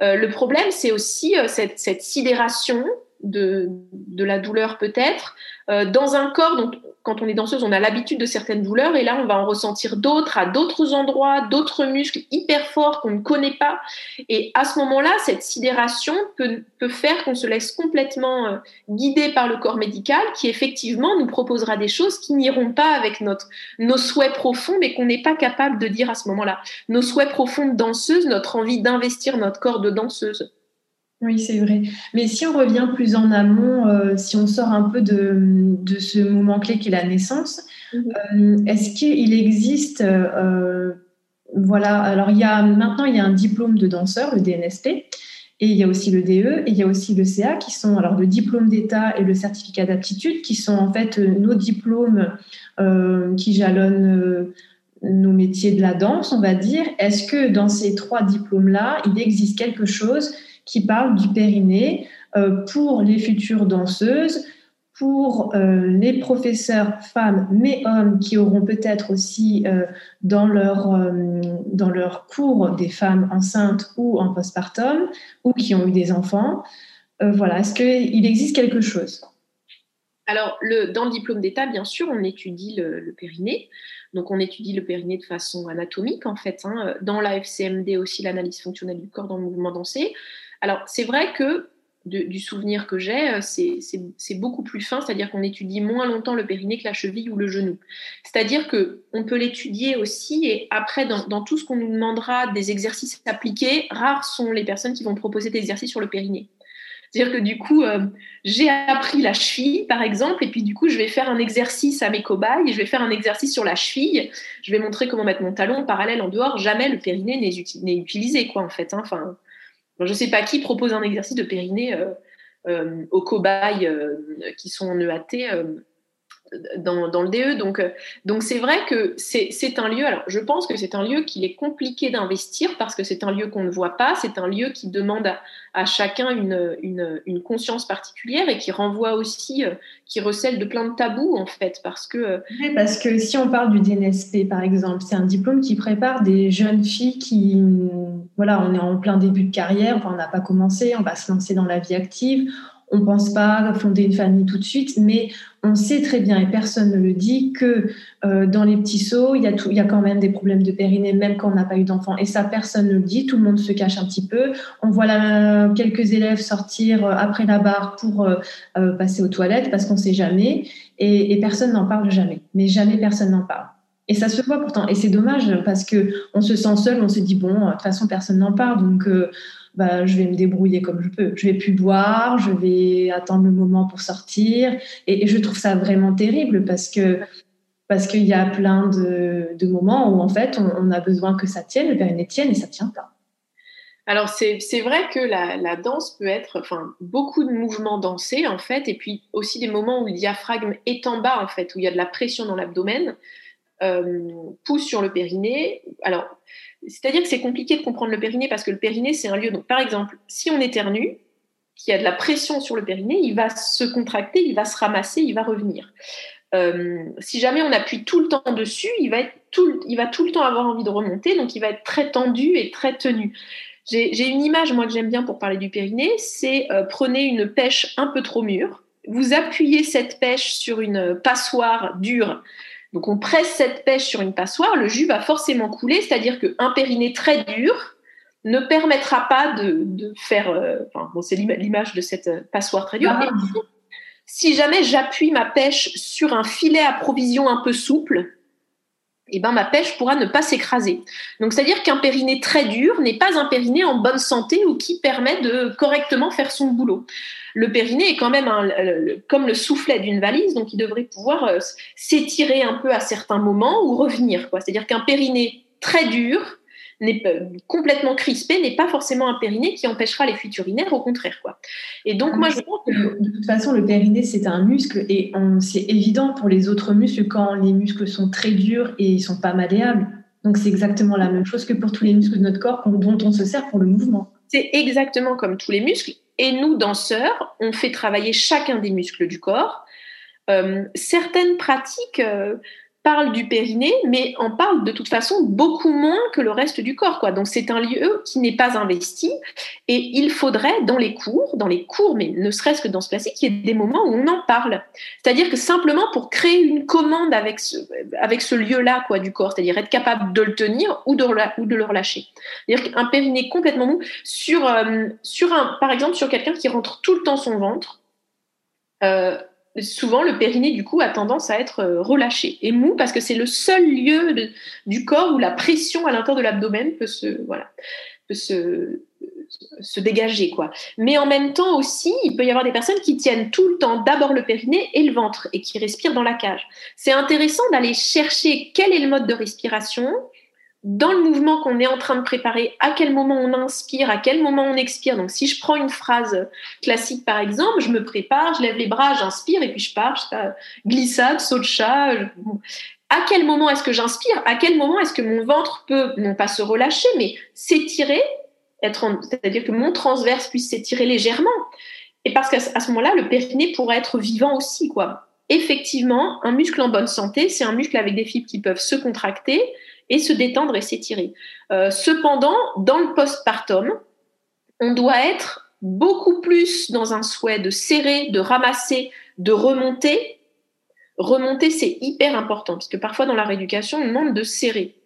Euh, le problème, c'est aussi euh, cette sidération de, la douleur peut-être dans un corps dont quand on est danseuse, on a l'habitude de certaines douleurs et là, on va en ressentir d'autres à d'autres endroits, d'autres muscles hyper forts qu'on ne connaît pas. Et à ce moment-là, cette sidération peut, peut faire qu'on se laisse complètement euh, guider par le corps médical qui effectivement nous proposera des choses qui n'iront pas avec notre, nos souhaits profonds, mais qu'on n'est pas capable de dire à ce moment-là. Nos souhaits profonds de danseuse, notre envie d'investir notre corps de danseuse. Oui, c'est vrai. Mais si on revient plus en amont, euh, si on sort un peu de, de ce moment clé qui est la naissance, Mhm. Est-ce qu'il existe, voilà, alors il y a maintenant il y a un diplôme de danseur, le DNSP, et il y a aussi le DE, et il y a aussi le CA, qui sont alors le diplôme d'État et le certificat d'aptitude, qui sont en fait nos diplômes qui jalonnent nos métiers de la danse, on va dire. Est-ce que dans ces trois diplômes-là, il existe quelque chose qui parle du périnée euh, pour les futures danseuses, pour euh, les professeurs femmes mais hommes qui auront peut-être aussi euh, dans, leur, dans leur cours des femmes enceintes ou en postpartum ou qui ont eu des enfants. voilà, est-ce qu'il existe quelque chose? Alors, le, dans le diplôme d'État, bien sûr, on étudie le, périnée. Donc, on étudie le périnée de façon anatomique, en fait. Hein. Dans la FCMD aussi, l'analyse fonctionnelle du corps dans le mouvement dansé. Alors, c'est vrai que du souvenir que j'ai, euh, c'est beaucoup plus fin, c'est-à-dire qu'on étudie moins longtemps le périnée que la cheville ou le genou. C'est-à-dire que on peut l'étudier aussi, et après, dans, dans tout ce qu'on nous demandera des exercices appliqués, rares sont les personnes qui vont proposer des exercices sur le périnée. C'est-à-dire que du coup, euh, j'ai appris la cheville, par exemple, et puis du coup, je vais faire un exercice à mes cobayes, je vais faire un exercice sur la cheville, je vais montrer comment mettre mon talon parallèle en dehors. Jamais le périnée n'est utilisé, quoi, en fait. Hein. Enfin, je ne sais pas qui propose un exercice de périnée euh, euh, aux cobayes qui sont en EAT dans, le DE. Donc, euh, donc c'est vrai que c'est un lieu. Alors, je pense que c'est un lieu qu'il est compliqué d'investir parce que c'est un lieu qu'on ne voit pas. C'est un lieu qui demande à, chacun une, une, une, conscience particulière et qui renvoie aussi, euh, qui recèle de plein de tabous en fait, parce que. Euh, parce que si on parle du DNSP par exemple, c'est un diplôme qui prépare des jeunes filles qui, voilà, on est en plein début de carrière, enfin, on n'a pas commencé, on va se lancer dans la vie active on ne pense pas fonder une famille tout de suite, mais on sait très bien, et personne ne le dit, que euh, dans les petits sauts, il y, a il y a quand même des problèmes de périnée, même quand on n'a pas eu d'enfant. Et ça, personne ne le dit, tout le monde se cache un petit peu. On voit quelques élèves sortir euh, après la barre pour euh, passer aux toilettes parce qu'on ne sait jamais, et, et personne n'en parle jamais. Mais jamais personne n'en parle. Et ça se voit pourtant. Et c'est dommage parce que on se sent seul, on se dit, bon, de toute façon, personne n'en parle. Donc, bah, je vais me débrouiller comme je peux. Je vais plus boire, je vais attendre le moment pour sortir. Et, je trouve ça vraiment terrible parce que parce qu'il y a plein de, de, moments où en fait on, a besoin que ça tienne, le périnée tienne et ça tient pas. Alors c'est vrai que la, la, danse peut être, enfin beaucoup de mouvements dansés en fait, et puis aussi des moments où le diaphragme est en bas en fait, où il y a de la pression dans l'abdomen, pousse sur le périnée. Alors c'est-à-dire que c'est compliqué de comprendre le périnée parce que le périnée, c'est un lieu. Donc, par exemple, si on éternue, qu'il y a de la pression sur le périnée, il va se contracter, il va se ramasser, il va revenir. Euh, si jamais on appuie tout le temps dessus, il va, être tout, il va tout le temps avoir envie de remonter, donc il va être très tendu et très tenu. J'ai une image, moi, que j'aime bien pour parler du périnée, c'est euh, prenez une pêche un peu trop mûre, vous appuyez cette pêche sur une passoire dure donc on presse cette pêche sur une passoire, le jus va forcément couler, c'est-à-dire qu'un périnée très dur ne permettra pas de, faire. Euh, enfin, bon, c'est l'image de cette euh, passoire très dure. Ah. si jamais j'appuie ma pêche sur un filet à provision un peu souple, eh ben, ma pêche pourra ne pas s'écraser. Donc, c'est-à-dire qu'un périnée très dur n'est pas un périnée en bonne santé ou qui permet de correctement faire son boulot le périnée est quand même comme le soufflet d'une valise, donc il devrait pouvoir euh, s'étirer un peu à certains moments ou revenir. C'est-à-dire qu'un périnée très dur, complètement crispé n'est pas forcément un périnée qui empêchera les fuites urinaires, au contraire. Quoi. Et donc, moi, je pense que de toute façon, le périnée, c'est un muscle et c'est évident pour les autres muscles quand les muscles sont très durs et ils sont pas malléables. Donc, c'est exactement la même chose que pour tous les muscles de notre corps dont on se sert pour le mouvement. C'est exactement comme tous les muscles. Et nous, danseurs, on fait travailler chacun des muscles du corps. Euh, certaines pratiques euh, parle du périnée, mais en parle de toute façon beaucoup moins que le reste du corps. Quoi. Donc c'est un lieu qui n'est pas investi et il faudrait dans les cours, dans les cours, mais ne serait-ce que dans ce classique, qu'il y ait des moments où on en parle. C'est-à-dire que simplement pour créer une commande avec ce, lieu-là quoi, du corps, c'est-à-dire être capable de le tenir ou de, ou de le relâcher. C'est-à-dire qu'un périnée complètement mou, sur, euh, sur un, par exemple sur quelqu'un qui rentre tout le temps son ventre, euh, souvent le périnée du coup a tendance à être euh, relâché et mou parce que c'est le seul lieu du corps où la pression à l'intérieur de l'abdomen peut se voilà peut se se dégager, quoi. Mais en même temps aussi, il peut y avoir des personnes qui tiennent tout le temps d'abord le périnée et le ventre et qui respirent dans la cage. C'est intéressant d'aller chercher quel est le mode de respiration dans le mouvement qu'on est en train de préparer, à quel moment on inspire, à quel moment on expire. Donc, si je prends une phrase classique, par exemple, je me prépare, je lève les bras, j'inspire et puis je pars, glissade, saut de chat. À quel moment est-ce que j'inspire? À quel moment est-ce que mon ventre peut, non pas se relâcher, mais s'étirer c'est-à-dire que mon transverse puisse s'étirer légèrement. Et parce qu'à ce moment-là, le périnée pourrait être vivant aussi, quoi. Effectivement, un muscle en bonne santé, c'est un muscle avec des fibres qui peuvent se contracter et se détendre et s'étirer. Euh, cependant, dans le postpartum, on doit être beaucoup plus dans un souhait de serrer, de ramasser, de remonter. Remonter, c'est hyper important parce que parfois dans la rééducation, on demande de serrer.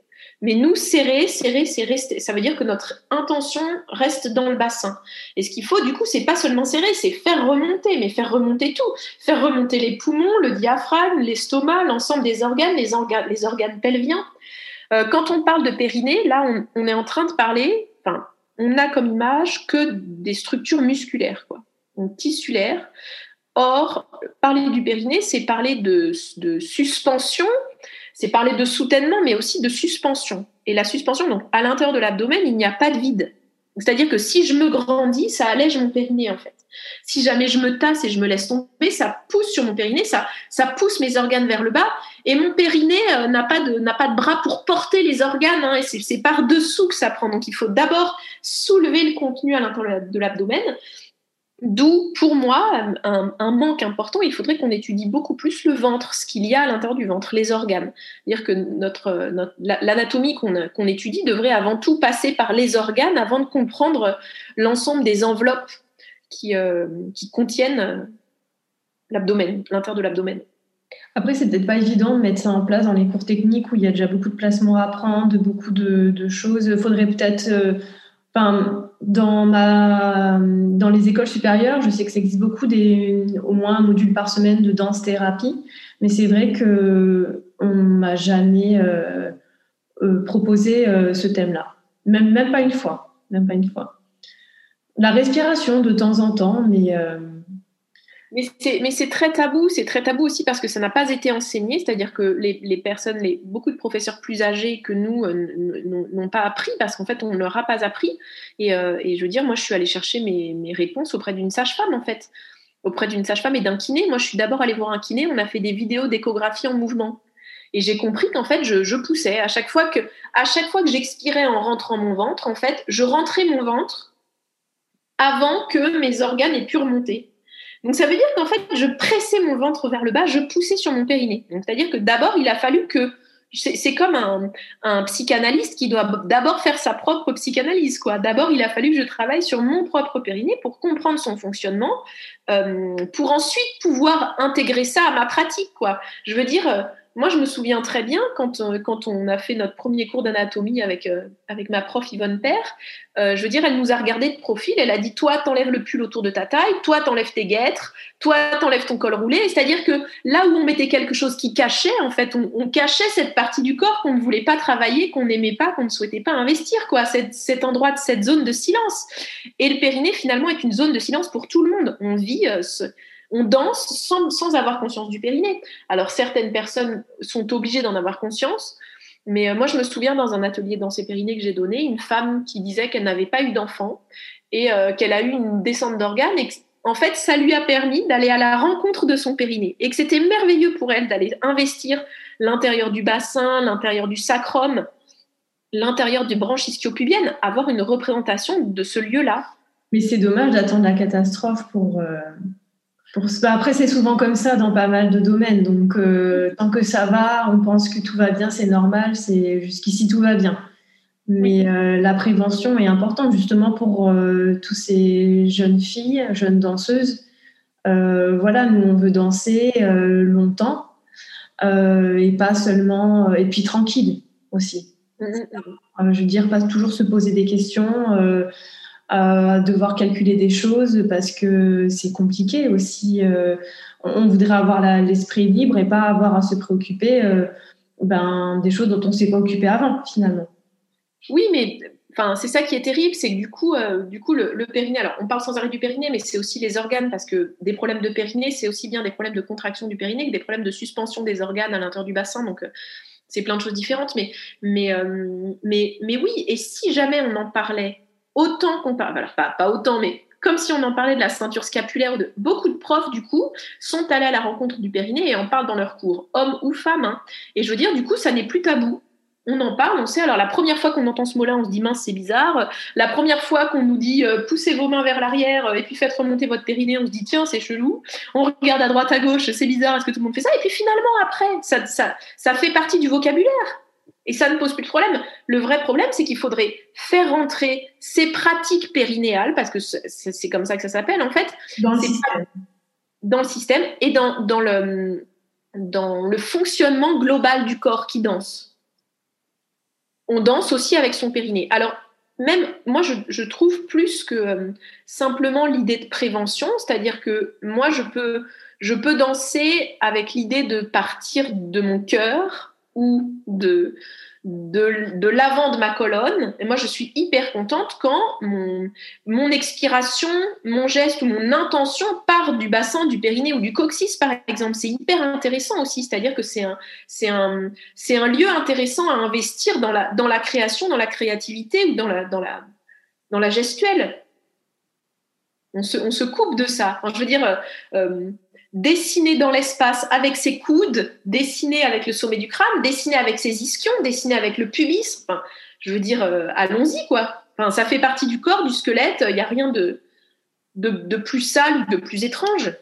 Mais nous, serrer, serrer, serrer, ça veut dire que notre intention reste dans le bassin. Et ce qu'il faut, du coup, c'est pas seulement serrer, c'est faire remonter, mais faire remonter tout. Faire remonter les poumons, le diaphragme, l'estomac, l'ensemble des organes, les, organes, les organes pelviens. Euh, quand on parle de périnée, là, on, est en train de parler, enfin, on a comme image que des structures musculaires, quoi. Donc, tissulaires. Or, parler du périnée, c'est parler de, de suspension c'est parler de soutènement, mais aussi de suspension. Et la suspension, donc à l'intérieur de l'abdomen, il n'y a pas de vide. C'est-à-dire que si je me grandis, ça allège mon périnée en fait. Si jamais je me tasse et je me laisse tomber, ça pousse sur mon périnée, ça, pousse mes organes vers le bas. Et mon périnée euh, n'a pas de bras pour porter les organes. Hein, et c'est par dessous que ça prend. Donc il faut d'abord soulever le contenu à l'intérieur de l'abdomen. D'où, pour moi, un, manque important. Il faudrait qu'on étudie beaucoup plus le ventre, ce qu'il y a à l'intérieur du ventre, les organes. C'est-à-dire que notre, l'anatomie qu'on étudie devrait avant tout passer par les organes avant de comprendre l'ensemble des enveloppes qui, euh, qui contiennent l'abdomen, l'intérieur de l'abdomen. Après, c'est peut-être pas évident de mettre ça en place dans les cours techniques où il y a déjà beaucoup de placements à apprendre, beaucoup de, choses. Il faudrait peut-être. Euh, dans, ma, dans les écoles supérieures, je sais que ça existe beaucoup, des, au moins un module par semaine de danse-thérapie, mais c'est vrai que on m'a jamais euh, proposé ce thème-là, même, même pas une fois, même pas une fois. La respiration de temps en temps, mais mais c'est très tabou, c'est très tabou aussi parce que ça n'a pas été enseigné, c'est-à-dire que les, personnes, les, beaucoup de professeurs plus âgés que nous euh, n'ont pas appris parce qu'en fait on ne leur a pas appris. Euh, et, je veux dire, moi je suis allée chercher mes, réponses auprès d'une sage-femme en fait, auprès d'une sage-femme et d'un kiné. Moi je suis d'abord allée voir un kiné, on a fait des vidéos d'échographie en mouvement. Et j'ai compris qu'en fait, je, je, poussais. À chaque fois que, à chaque fois que j'expirais en rentrant mon ventre, en fait, je rentrais mon ventre avant que mes organes aient pu remonter. Donc ça veut dire qu'en fait, je pressais mon ventre vers le bas, je poussais sur mon périnée. c'est-à-dire que d'abord, il a fallu que c'est comme un, psychanalyste qui doit d'abord faire sa propre psychanalyse. quoi. D'abord, il a fallu que je travaille sur mon propre périnée pour comprendre son fonctionnement, euh, pour ensuite pouvoir intégrer ça à ma pratique. quoi. Je veux dire, euh, moi, je me souviens très bien quand, euh, quand on a fait notre premier cours d'anatomie avec, euh, avec ma prof Yvonne Père, euh, je veux dire, elle nous a regardé de profil, elle a dit Toi, t'enlèves le pull autour de ta taille, toi, t'enlèves tes guêtres, toi, t'enlèves ton col roulé. C'est-à-dire que là où on mettait quelque chose qui cachait, en fait, on, cachait cette partie du corps qu'on ne voulait pas travailler, qu'on n'aimait pas, qu'on ne souhaitait pas investir, quoi, cet, cet endroit, cette zone de silence. Et le périnée, finalement, est une zone de silence pour tout le monde. On vit ce on danse sans, avoir conscience du périnée. Alors certaines personnes sont obligées d'en avoir conscience, mais euh, moi je me souviens dans un atelier dans ces périnée que j'ai donné, une femme qui disait qu'elle n'avait pas eu d'enfant et euh, qu'elle a eu une descente d'organes et en fait ça lui a permis d'aller à la rencontre de son périnée et que c'était merveilleux pour elle d'aller investir l'intérieur du bassin, l'intérieur du sacrum, l'intérieur du branche ischio-pubienne, avoir une représentation de ce lieu-là. Mais c'est dommage d'attendre la catastrophe pour, euh, bah, après, c'est souvent comme ça dans pas mal de domaines. Donc, euh, tant que ça va, on pense que tout va bien, c'est normal, c'est jusqu'ici tout va bien. Mais euh, la prévention est importante justement pour euh, tous ces jeunes filles, jeunes danseuses. voilà, nous on veut danser longtemps et pas seulement, et puis tranquille aussi. Mmh, mmh, mmh. je veux dire, pas toujours se poser des questions devoir calculer des choses parce que c'est compliqué aussi. Euh, on voudrait avoir l'esprit libre et pas avoir à se préoccuper euh, ben, des choses dont on ne s'est pas occupé avant, finalement. Oui, mais c'est ça qui est terrible, c'est que du coup, euh, du coup, le, périnée. Alors, on parle sans arrêt du périnée, mais c'est aussi les organes parce que des problèmes de périnée, c'est aussi bien des problèmes de contraction du périnée que des problèmes de suspension des organes à l'intérieur du bassin. Donc, c'est plein de choses différentes. Mais, mais, mais, mais oui. Et si jamais on en parlait autant qu'on parle, alors pas, autant, mais comme si on en parlait de la ceinture scapulaire, de beaucoup de profs, du coup, sont allés à la rencontre du périnée et en parlent dans leurs cours, hommes ou femmes. Hein. Et je veux dire, du coup, ça n'est plus tabou on en parle, on sait. Alors la première fois qu'on entend ce mot-là, on se dit mince, c'est bizarre. La première fois qu'on nous dit euh, poussez vos mains vers l'arrière euh, et puis faites remonter votre périnée, on se dit tiens, c'est chelou. On regarde à droite, à gauche, c'est bizarre, est-ce que tout le monde fait ça? Et puis finalement, après, ça, ça fait partie du vocabulaire. Et ça ne pose plus de problème. Le vrai problème, c'est qu'il faudrait faire rentrer ces pratiques périnéales, parce que c'est comme ça que ça s'appelle en fait, dans le système, dans le système et dans, dans, le, dans le fonctionnement global du corps qui danse on danse aussi avec son périnée. Alors, même moi, je, trouve plus que euh, simplement l'idée de prévention, c'est-à-dire que moi, je peux, je peux danser avec l'idée de partir de mon cœur ou de, de, l'avant de ma colonne. Et moi, je suis hyper contente quand mon, mon expiration, mon geste ou mon intention part du bassin, du périnée ou du coccyx, par exemple. C'est hyper intéressant aussi. C'est-à-dire que c'est un, c'est un, c'est un lieu intéressant à investir dans la, dans la création, dans la créativité ou dans la, dans la, dans la gestuelle. On se, on se coupe de ça. je veux dire, euh, euh, dessiner dans l'espace avec ses coudes, dessiner avec le sommet du crâne, dessiner avec ses ischions, dessiner avec le pubis. Enfin, je veux dire, euh, allons-y, quoi. Enfin, ça fait partie du corps, du squelette. Il n'y a rien de, de, plus sale de plus étrange.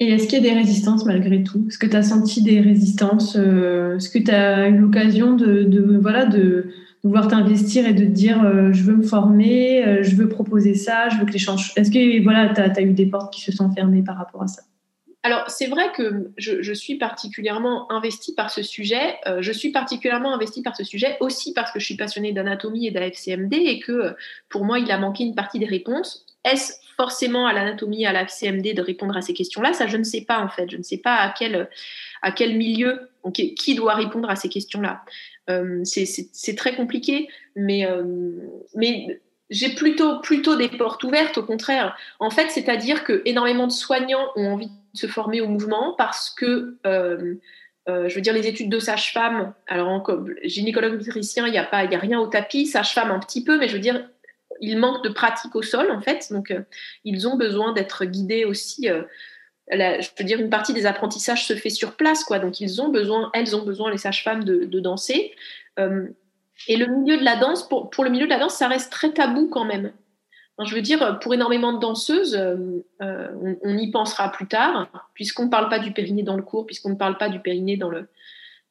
Et est-ce qu'il y a des résistances malgré tout? Est-ce que tu as senti des résistances euh, Est-ce que tu as eu l'occasion de, voilà, de, vouloir t'investir et de te dire euh, je veux me former, je veux proposer ça, je veux que les change Est-ce que voilà, tu as eu des portes qui se sont fermées par rapport à ça? Alors, c'est vrai que je, suis particulièrement investie par ce sujet. Euh, je suis particulièrement investie par ce sujet aussi parce que je suis passionnée d'anatomie et d'AFCMD et que pour moi, il a manqué une partie des réponses. Est-ce forcément à l'anatomie à l'AFCMD de répondre à ces questions-là? Ça, je ne sais pas en fait. Je ne sais pas à quel, milieu, qui doit répondre à ces questions-là. Euh, c'est très compliqué, euh, mais j'ai plutôt, plutôt des portes ouvertes, au contraire. En fait, c'est-à-dire que énormément de soignants ont envie se former au mouvement parce que, euh, euh, je veux dire, les études de sage-femme, alors en gynécologue obstétricien, il n'y a, a rien au tapis, sage-femme un petit peu, mais je veux dire, il manque de pratique au sol, en fait. Donc, euh, ils ont besoin d'être guidés aussi. je veux dire, une partie des apprentissages se fait sur place, quoi. Donc, ils ont besoin, elles ont besoin, les sages-femmes, de, de, danser. Et le milieu de la danse, pour, le milieu de la danse, ça reste très tabou quand même je veux dire, pour énormément de danseuses, euh, euh, on, y pensera plus tard, puisqu'on ne parle pas du périnée dans le cours, puisqu'on ne parle pas du périnée dans le,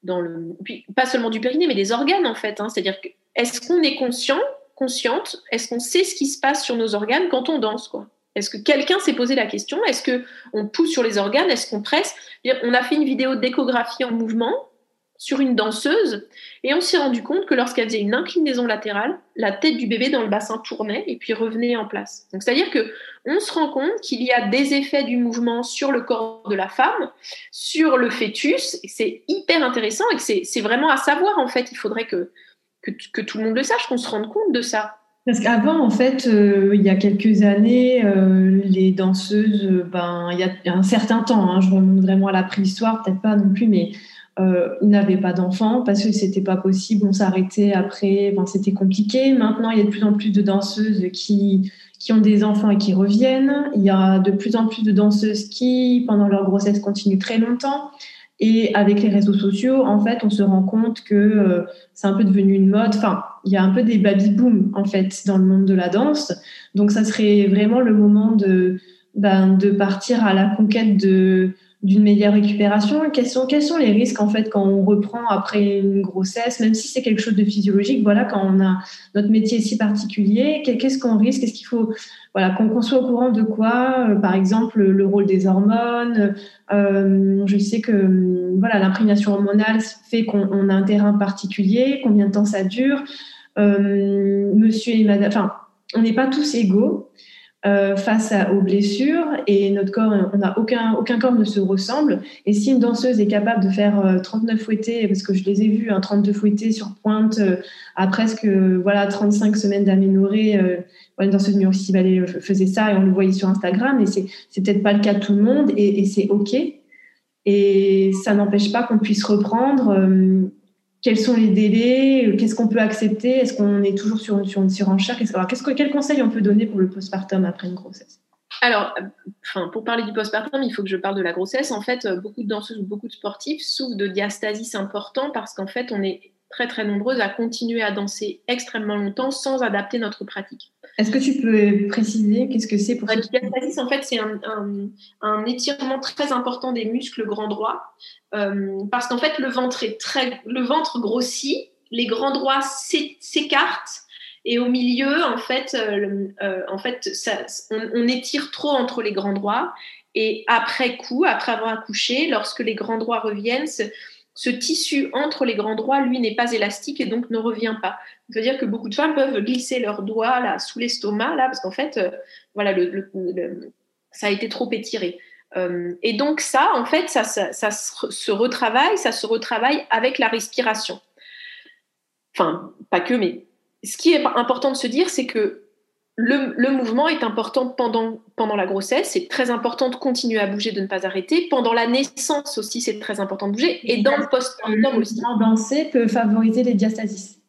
dans le, puis pas seulement du périnée, mais des organes en fait. Hein. C'est-à-dire, est-ce qu'on est conscient, consciente, est-ce qu'on sait ce qui se passe sur nos organes quand on danse, quoi? Est-ce que quelqu'un s'est posé la question? Est-ce que on pousse sur les organes? Est-ce qu'on presse? On a fait une vidéo d'échographie en mouvement sur une danseuse et on s'est rendu compte que lorsqu'elle faisait une inclinaison latérale, la tête du bébé dans le bassin tournait et puis revenait en place. Donc c'est-à-dire que on se rend compte qu'il y a des effets du mouvement sur le corps de la femme, sur le fœtus, et c'est hyper intéressant et que c'est vraiment à savoir en fait. Il faudrait que, que, tout le monde le sache, qu'on se rende compte de ça. Parce qu'avant, en fait, euh, il y a quelques années, euh, les danseuses, ben, il y, a un certain temps, hein, je remonte vraiment à la préhistoire, peut-être pas non plus, mais euh, ils n'avaient pas d'enfants parce que c'était pas possible. On s'arrêtait après. c'était compliqué. Maintenant, il y a de plus en plus de danseuses qui, qui ont des enfants et qui reviennent. Il y a de plus en plus de danseuses qui, pendant leur grossesse, continuent très longtemps. Et avec les réseaux sociaux, en fait, on se rend compte que euh, c'est un peu devenu une mode. Enfin, il y a un peu des baby boom en fait dans le monde de la danse. Donc, ça serait vraiment le moment de, ben, de partir à la conquête de d'une meilleure récupération quels sont, les risques en fait quand on reprend après une grossesse, même si c'est quelque chose de physiologique, voilà, quand on a notre métier si particulier, qu'est-ce qu'on risque? Qu'est-ce qu'il faut voilà, qu'on soit au courant de quoi? Euh, Par exemple, le rôle des hormones. Euh, je sais que voilà, l'imprégnation hormonale fait qu'on a un terrain particulier, combien de temps ça dure. Euh, monsieur et madame, enfin, on n'est pas tous égaux. Euh, face aux blessures et notre corps, on a aucun, aucun corps ne se ressemble. Et si une danseuse est capable de faire 39 euh, fouettés, parce que je les ai vus, hein, 32 fouettés sur pointe euh, à presque voilà 35 semaines d'aménorrhée, une danseuse New York faisait ça et on le voyait sur Instagram. Et c'est c'est peut-être pas le cas de tout le monde et, et c'est ok. Et ça n'empêche pas qu'on puisse reprendre quels sont les délais Qu'est-ce qu'on peut accepter Est-ce qu'on est toujours sur une, sur une surenchère Alors, qu'est-ce que, quel conseil on peut donner pour le postpartum après une grossesse? Alors, enfin, pour parler du postpartum, il faut que je parle de la grossesse. En fait, beaucoup de danseuses ou beaucoup de sportifs souffrent de diastasis important parce qu'en fait, on est très très nombreuses à continuer à danser extrêmement longtemps sans adapter notre pratique. Est-ce que tu peux préciser qu'est-ce que c'est pour La diastasis, en fait, c'est un, un, étirement très important des muscles grand droit euh, parce qu'en fait, le ventre est très, le ventre grossit, les grands droits s'écartent et au milieu, en fait, euh, euh, en fait, ça, on, on, étire trop entre les grands droits et après coup, après avoir accouché, lorsque les grands droits reviennent, ce tissu entre les grands droits, lui, n'est pas élastique et donc ne revient pas. C'est-à-dire que beaucoup de femmes peuvent glisser leurs doigts là sous l'estomac là parce qu'en fait, euh, voilà, le, ça a été trop étiré. Euh, et donc ça, en fait, ça, ça, ça, se retravaille, ça se retravaille avec la respiration. Enfin, pas que, mais ce qui est important de se dire, c'est que le, mouvement est important pendant, pendant la grossesse. C'est très important de continuer à bouger, de ne pas arrêter. Pendant la naissance aussi, c'est très important de bouger. Et, dans le post-partum aussi. danser peut favoriser les diastasis.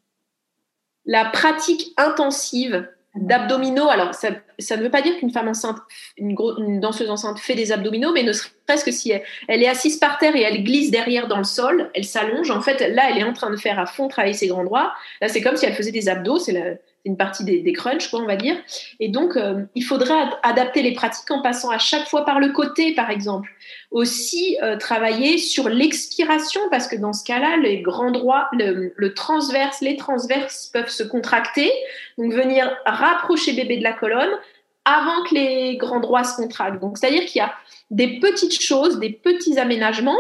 La pratique intensive d'abdominaux, alors ça, ça, ne veut pas dire qu'une femme enceinte, une, une, danseuse enceinte fait des abdominaux, mais ne serait-ce que si elle, elle, est assise par terre et elle glisse derrière dans le sol, elle s'allonge. En fait, là, elle est en train de faire à fond travailler ses grands droits. Là, c'est comme si elle faisait des abdos. C'est la une partie des, crunchs, on va dire. Et donc, euh, il faudrait adapter les pratiques en passant à chaque fois par le côté, par exemple. Aussi, euh, travailler sur l'expiration, parce que dans ce cas-là, les grands droits, le, le, transverse, les transverses peuvent se contracter, donc venir rapprocher bébé de la colonne avant que les grands droits se contractent. Donc, c'est-à-dire qu'il y a des petites choses, des petits aménagements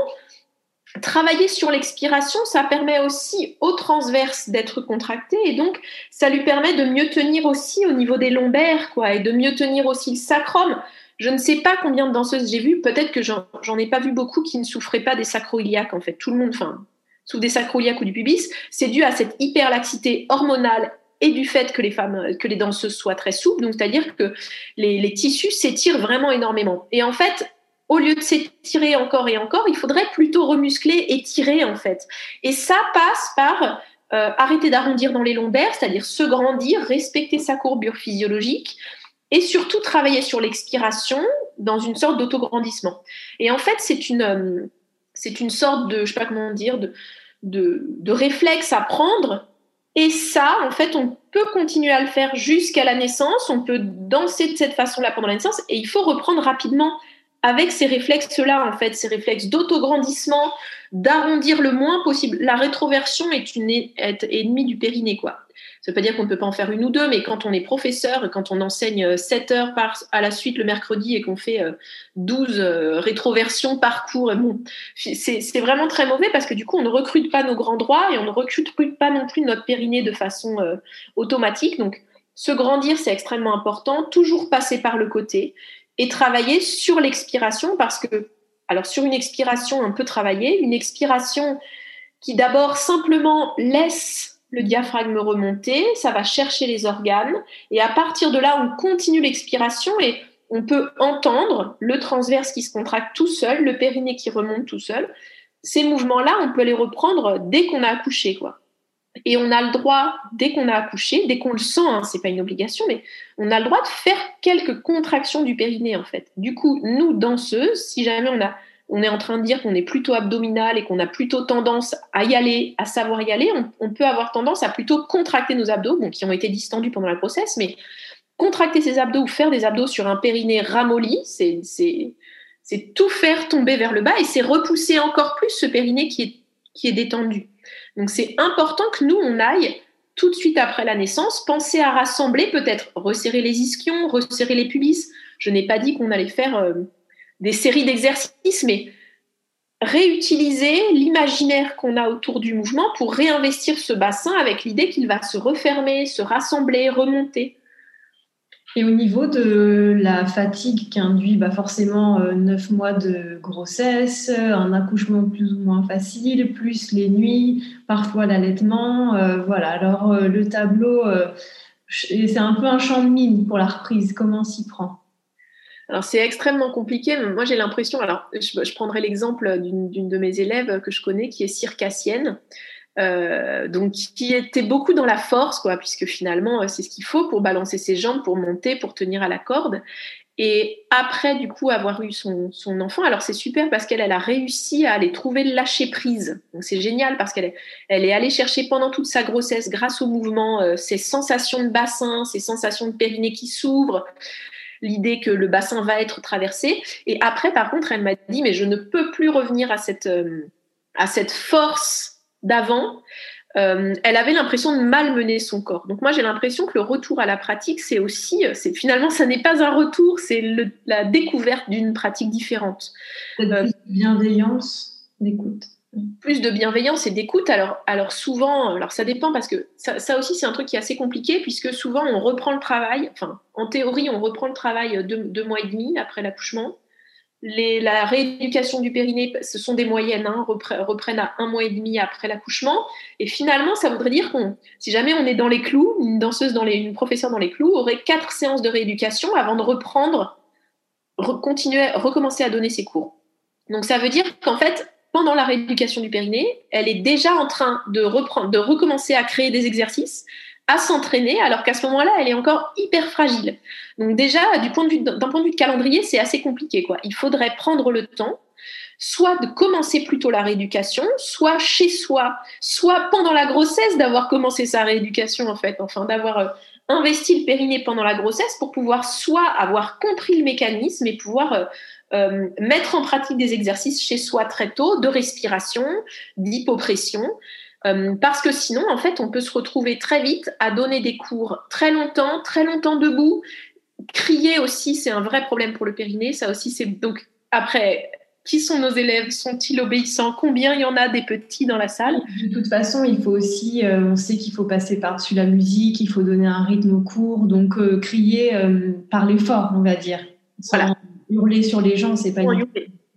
Travailler sur l'expiration, ça permet aussi au transverse d'être contracté et donc ça lui permet de mieux tenir aussi au niveau des lombaires quoi et de mieux tenir aussi le sacrum. Je ne sais pas combien de danseuses j'ai vues, peut-être que j'en ai pas vu beaucoup qui ne souffraient pas des sacroiliaques en fait. Tout le monde, enfin, souffre des sacroiliaques ou du pubis. C'est dû à cette hyperlaxité hormonale et du fait que les femmes, que les danseuses soient très souples, donc c'est-à-dire que les, les tissus s'étirent vraiment énormément. Et en fait, au lieu de s'étirer encore et encore, il faudrait plutôt remuscler et tirer en fait. Et ça passe par euh, arrêter d'arrondir dans les lombaires, c'est-à-dire se grandir, respecter sa courbure physiologique et surtout travailler sur l'expiration dans une sorte d'autograndissement. Et en fait, c'est une, euh, une sorte de, je sais pas comment dire, de, de, de réflexe à prendre. Et ça, en fait, on peut continuer à le faire jusqu'à la naissance, on peut danser de cette façon-là pendant la naissance, et il faut reprendre rapidement avec ces réflexes-là, en fait, ces réflexes d'autograndissement, d'arrondir le moins possible. La rétroversion est une ennemie du périnée, quoi. Ça veut pas dire qu'on ne peut pas en faire une ou deux, mais quand on est professeur, quand on enseigne 7 heures par, à la suite le mercredi et qu'on fait 12 euh, euh, rétroversions par cours, bon, c'est vraiment très mauvais parce que du coup, on ne recrute pas nos grands droits et on ne recrute pas non plus notre périnée de façon euh, automatique. Donc, se grandir, c'est extrêmement important. Toujours passer par le côté et travailler sur l'expiration parce que, alors sur une expiration un peu travaillée, une expiration qui d'abord simplement laisse le diaphragme remonter, ça va chercher les organes et à partir de là, on continue l'expiration et on peut entendre le transverse qui se contracte tout seul, le périnée qui remonte tout seul. Ces mouvements-là, on peut les reprendre dès qu'on a accouché, quoi. Et on a le droit, dès qu'on a accouché, dès qu'on le sent, hein, c'est pas une obligation, mais on a le droit de faire quelques contractions du périnée en fait. Du coup, nous danseuses, si jamais on est en train de dire qu'on est plutôt abdominal et qu'on a plutôt tendance à y aller, à savoir y aller, on, peut avoir tendance à plutôt contracter nos abdos, qui ont été distendus pendant la grossesse, mais contracter ses abdos ou faire des abdos sur un périnée ramolli, c'est tout faire tomber vers le bas et c'est repousser encore plus ce périnée qui est détendu. Donc c'est important que nous, on aille tout de suite après la naissance, penser à rassembler, peut-être resserrer les ischions, resserrer les pubis. Je n'ai pas dit qu'on allait faire euh, des séries d'exercices, mais réutiliser l'imaginaire qu'on a autour du mouvement pour réinvestir ce bassin avec l'idée qu'il va se refermer, se rassembler, remonter. Et au niveau de la fatigue qui induit bah forcément euh, neuf mois de grossesse, un accouchement plus ou moins facile, plus les nuits, parfois l'allaitement, euh, voilà. Alors euh, le tableau, c'est un peu un champ de mine pour la reprise. Comment s'y prend? Alors c'est extrêmement compliqué. Moi j'ai l'impression, alors je prendrai l'exemple d'une de mes élèves que je connais qui est circassienne. Euh, donc qui était beaucoup dans la force, quoi, puisque finalement euh, c'est ce qu'il faut pour balancer ses jambes, pour monter, pour tenir à la corde. Et après, du coup, avoir eu son, son enfant, alors c'est super parce qu'elle elle a réussi à aller trouver le lâcher prise. Donc c'est génial parce qu'elle est, elle est allée chercher pendant toute sa grossesse, grâce au mouvement, euh, ses sensations de bassin, ses sensations de périnée qui s'ouvrent, l'idée que le bassin va être traversé. Et après, par contre, elle m'a dit, mais je ne peux plus revenir à cette, à cette force d'avant, euh, elle avait l'impression de malmener son corps. Donc moi j'ai l'impression que le retour à la pratique, c'est aussi, c'est finalement ça n'est pas un retour, c'est la découverte d'une pratique différente. Euh, plus de bienveillance, d'écoute. Plus de bienveillance et d'écoute. Alors, alors souvent, alors ça dépend parce que ça, aussi c'est un truc qui est assez compliqué puisque souvent on reprend le travail. Enfin, en théorie, on reprend le travail deux mois et demi après l'accouchement la rééducation du périnée, ce sont des moyennes, hein, reprennent à un mois et demi après l'accouchement. Et finalement, ça voudrait dire qu'on, si jamais on est dans les clous, une danseuse, dans les, une professeure dans les clous aurait quatre séances de rééducation avant de reprendre, continuer, recommencer à donner ses cours. Donc ça veut dire qu'en fait, pendant la rééducation du périnée, elle est déjà en train de, reprendre, de recommencer à créer des exercices à s'entraîner, alors qu'à ce moment-là, elle est encore hyper fragile. Donc déjà, du point de vue d'un point de vue de calendrier, c'est assez compliqué. Quoi. Il faudrait prendre le temps, soit de commencer plutôt la rééducation, soit chez soi, soit pendant la grossesse d'avoir commencé sa rééducation en fait, enfin d'avoir euh, investi le périnée pendant la grossesse pour pouvoir soit avoir compris le mécanisme et pouvoir euh, euh, mettre en pratique des exercices chez soi très tôt de respiration, d'hypopression. Euh, parce que sinon, en fait, on peut se retrouver très vite à donner des cours très longtemps, très longtemps debout. Crier aussi, c'est un vrai problème pour le périnée. Ça aussi, c'est donc après. Qui sont nos élèves? Sont-ils obéissants? Combien il y en a des petits dans la salle? De toute façon, il faut aussi, euh, on sait qu'il faut passer par-dessus la musique, il faut donner un rythme au cours, donc euh, crier par l'effort, on va dire. voilà. Hurler sur les gens, c'est pas une...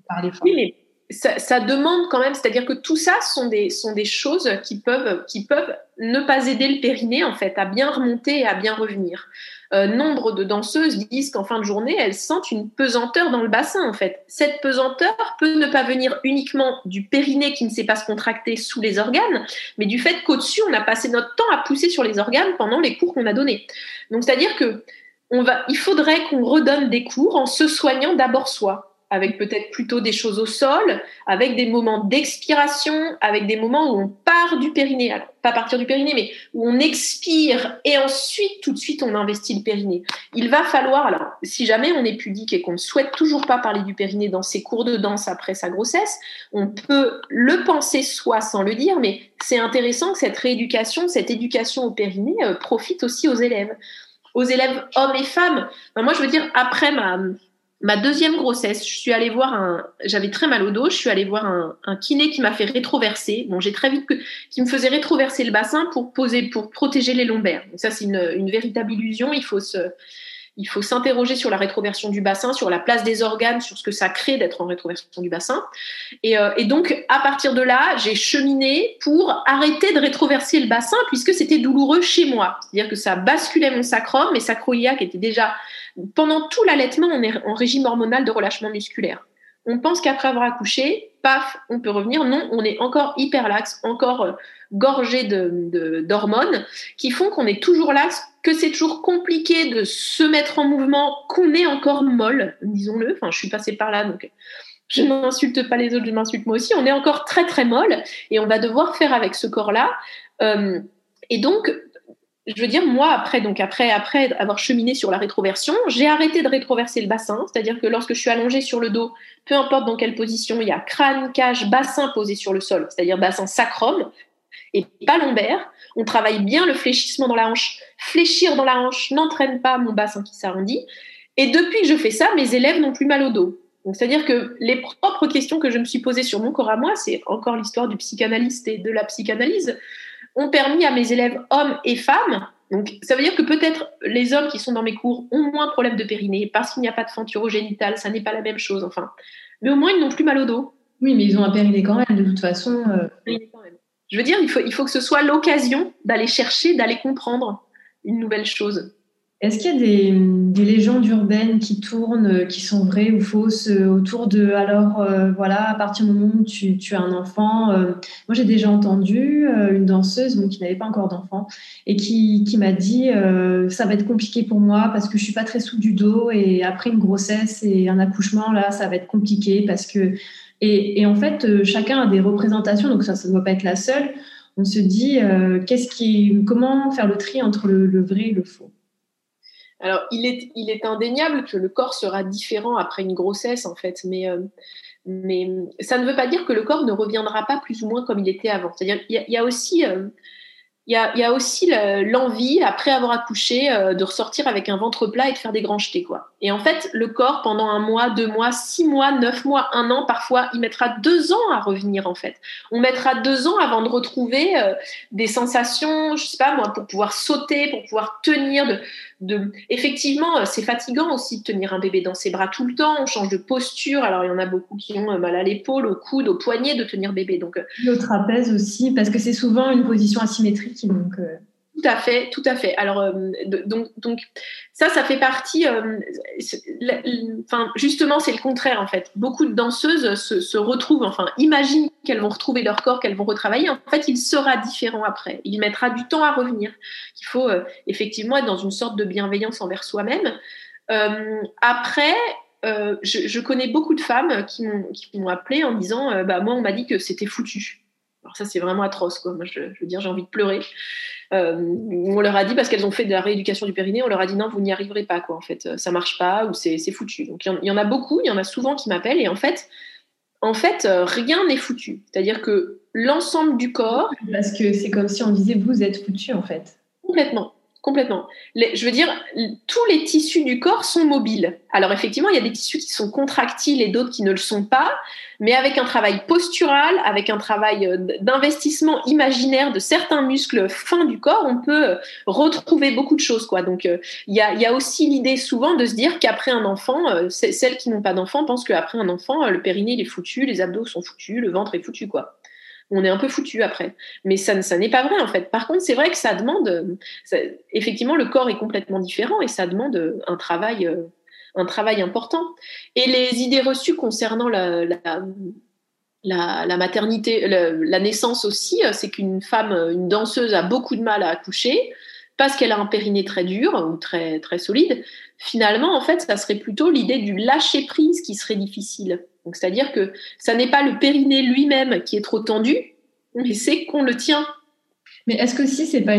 par l'effort. Oui, ça, demande quand même, c'est-à-dire que tout ça sont des, sont des choses qui peuvent, qui peuvent ne pas aider le périnée en fait à bien remonter et à bien revenir. Euh, nombre de danseuses disent qu'en fin de journée, elles sentent une pesanteur dans le bassin en fait. Cette pesanteur peut ne pas venir uniquement du périnée qui ne sait pas se contracter sous les organes, mais du fait qu'au-dessus, on a passé notre temps à pousser sur les organes pendant les cours qu'on a donnés. Donc c'est-à-dire que on va, il faudrait qu'on redonne des cours en se soignant d'abord soi avec peut-être plutôt des choses au sol, avec des moments d'expiration, avec des moments où on part du périnée, pas partir du périnée, mais où on expire et ensuite tout de suite on investit le périnée. Il va falloir, alors si jamais on est pudique et qu'on ne souhaite toujours pas parler du périnée dans ses cours de danse après sa grossesse, on peut le penser soi sans le dire, mais c'est intéressant que cette rééducation, cette éducation au périnée euh, profite aussi aux élèves, aux élèves hommes et femmes. moi je veux dire, après ma Ma deuxième grossesse, je suis allée voir un, j'avais très mal au dos, je suis allée voir un, kiné qui m'a fait rétroverser. Bon, j'ai très vite qui me faisait rétroverser le bassin pour poser, pour protéger les lombaires. Donc ça, c'est une, véritable illusion. Il faut se, il faut s'interroger sur la rétroversion du bassin, sur la place des organes, sur ce que ça crée d'être en rétroversion du bassin. Et, euh, donc, à partir de là, j'ai cheminé pour arrêter de rétroverser le bassin puisque c'était douloureux chez moi. C'est-à-dire que ça basculait mon sacrum, mes sacroiliacs étaient déjà pendant tout l'allaitement, on est en régime hormonal de relâchement musculaire. On pense qu'après avoir accouché, paf, on peut revenir. Non, on est encore hyper lax, encore euh, gorgé d'hormones de, qui font qu'on est toujours lax, que c'est toujours compliqué de se mettre en mouvement, qu'on est encore molle, disons-le. Enfin, je suis passée par là, donc je n'insulte pas les autres, je m'insulte moi aussi. On est encore très très molle et on va devoir faire avec ce corps-là. Euh, et donc, je veux dire, moi, après, donc après, avoir cheminé sur la rétroversion, j'ai arrêté de rétroverser le bassin, c'est-à-dire que lorsque je suis allongée sur le dos, peu importe dans quelle position, il y a crâne, cage, bassin posé sur le sol, c'est-à-dire bassin sacrum et pas lombaire. On travaille bien le fléchissement dans la hanche. Fléchir dans la hanche n'entraîne pas mon bassin qui s'arrondit. Et depuis que je fais ça, mes élèves n'ont plus mal au dos. c'est-à-dire que les propres questions que je me suis posées sur mon corps à moi, c'est encore l'histoire du psychanalyste et de la psychanalyse ont permis à mes élèves hommes et femmes Donc, ça veut dire que peut-être les hommes qui sont dans mes cours ont moins de problèmes de périnée parce qu'il n'y a pas de fente urogénitale, ça n'est pas la même chose, enfin. Mais au moins, ils n'ont plus mal au dos. Oui, mais ils ont un périnée quand même, de toute façon. Euh. Je veux dire, il faut, il faut que ce soit l'occasion d'aller chercher, d'aller comprendre une nouvelle chose. Est-ce qu'il y a des, légendes urbaines qui tournent, euh, qui sont vraies ou fausses euh, autour de alors euh, voilà à partir du moment où tu, as un enfant Moi j'ai déjà entendu une danseuse qui n'avait pas encore d'enfant et qui, m'a dit ça va être compliqué pour moi parce que je suis pas très souple du dos et après une grossesse et un accouchement là ça va être compliqué parce que et, en fait chacun a des représentations donc ça ne doit pas être la seule. On se dit qu'est-ce qui comment faire le tri entre le vrai et le faux? Alors, il est, il est indéniable que le corps sera différent après une grossesse, en fait, mais, euh, mais ça ne veut pas dire que le corps ne reviendra pas plus ou moins comme il était avant. C'est-à-dire, il y, a aussi euh, il y a, aussi l'envie, après avoir accouché, euh, de ressortir avec un ventre plat et de faire des grands jetés. Quoi. Et en fait, le corps, pendant un mois, deux mois, six mois, neuf mois, un an, parfois, il mettra deux ans à revenir, en fait. On mettra deux ans avant de retrouver euh, des sensations, je sais pas moi, pour pouvoir sauter, pour pouvoir tenir. De, de... Effectivement, euh, c'est fatigant aussi de tenir un bébé dans ses bras tout le temps. On change de posture. Alors, il y en a beaucoup qui ont mal à l'épaule, au coude, au poignet de tenir bébé. Donc, le trapèze aussi, parce que c'est souvent une position asymétrique donc, euh, Tout à fait, tout à fait. Alors, euh, donc, donc, ça, ça fait partie. Euh, enfin, justement, c'est le contraire en fait. Beaucoup de danseuses se, retrouvent, enfin, imaginent qu'elles vont retrouver leur corps, qu'elles vont retravailler. En fait, il sera différent après. Il mettra du temps à revenir. Il faut effectivement être dans une sorte de bienveillance envers soi-même. après, je, connais beaucoup de femmes qui m'ont appelé en disant bah, Moi, on m'a dit que c'était foutu. Alors ça, c'est vraiment atroce, quoi. Moi, je, veux dire, j'ai envie de pleurer. Euh, on leur a dit, parce qu'elles ont fait de la rééducation du périnée, on leur a dit non, vous n'y arriverez pas, quoi. En fait, ça marche pas ou c'est foutu. Donc, il y, en a beaucoup, il y en a souvent qui m'appellent et en fait, en fait, euh, rien n'est foutu. C'est-à-dire que l'ensemble du corps. Parce que c'est comme si on disait vous êtes foutu, en fait. Complètement. Complètement. je veux dire, tous les tissus du corps sont mobiles. Alors effectivement, il y a des tissus qui sont contractiles et d'autres qui ne le sont pas, mais avec un travail postural, avec un travail euh, d'investissement imaginaire de certains muscles fins du corps, on peut euh, retrouver beaucoup de choses. Quoi. Donc euh, il y, a, aussi l'idée souvent de se dire qu'après un enfant, celles qui n'ont pas d'enfant pensent qu'après un enfant, le périnée il est foutu, les abdos sont foutus, le ventre est foutu. quoi on est un peu foutu après. Mais ça, n'est pas vrai en fait. Par contre, c'est vrai que ça demande, effectivement, le corps est complètement différent et ça demande un travail, euh, un travail important. Et les idées reçues concernant la, la, maternité, la, naissance aussi, euh, c'est qu'une femme, une danseuse a beaucoup de mal à accoucher parce qu'elle a un périnée très dur ou très, très solide. Finalement, en fait, ça serait plutôt l'idée du lâcher prise qui serait difficile c'est-à-dire que ça n'est pas le périnée lui-même qui est trop tendu, mais c'est qu'on le tient. Mais est-ce que si c'est pas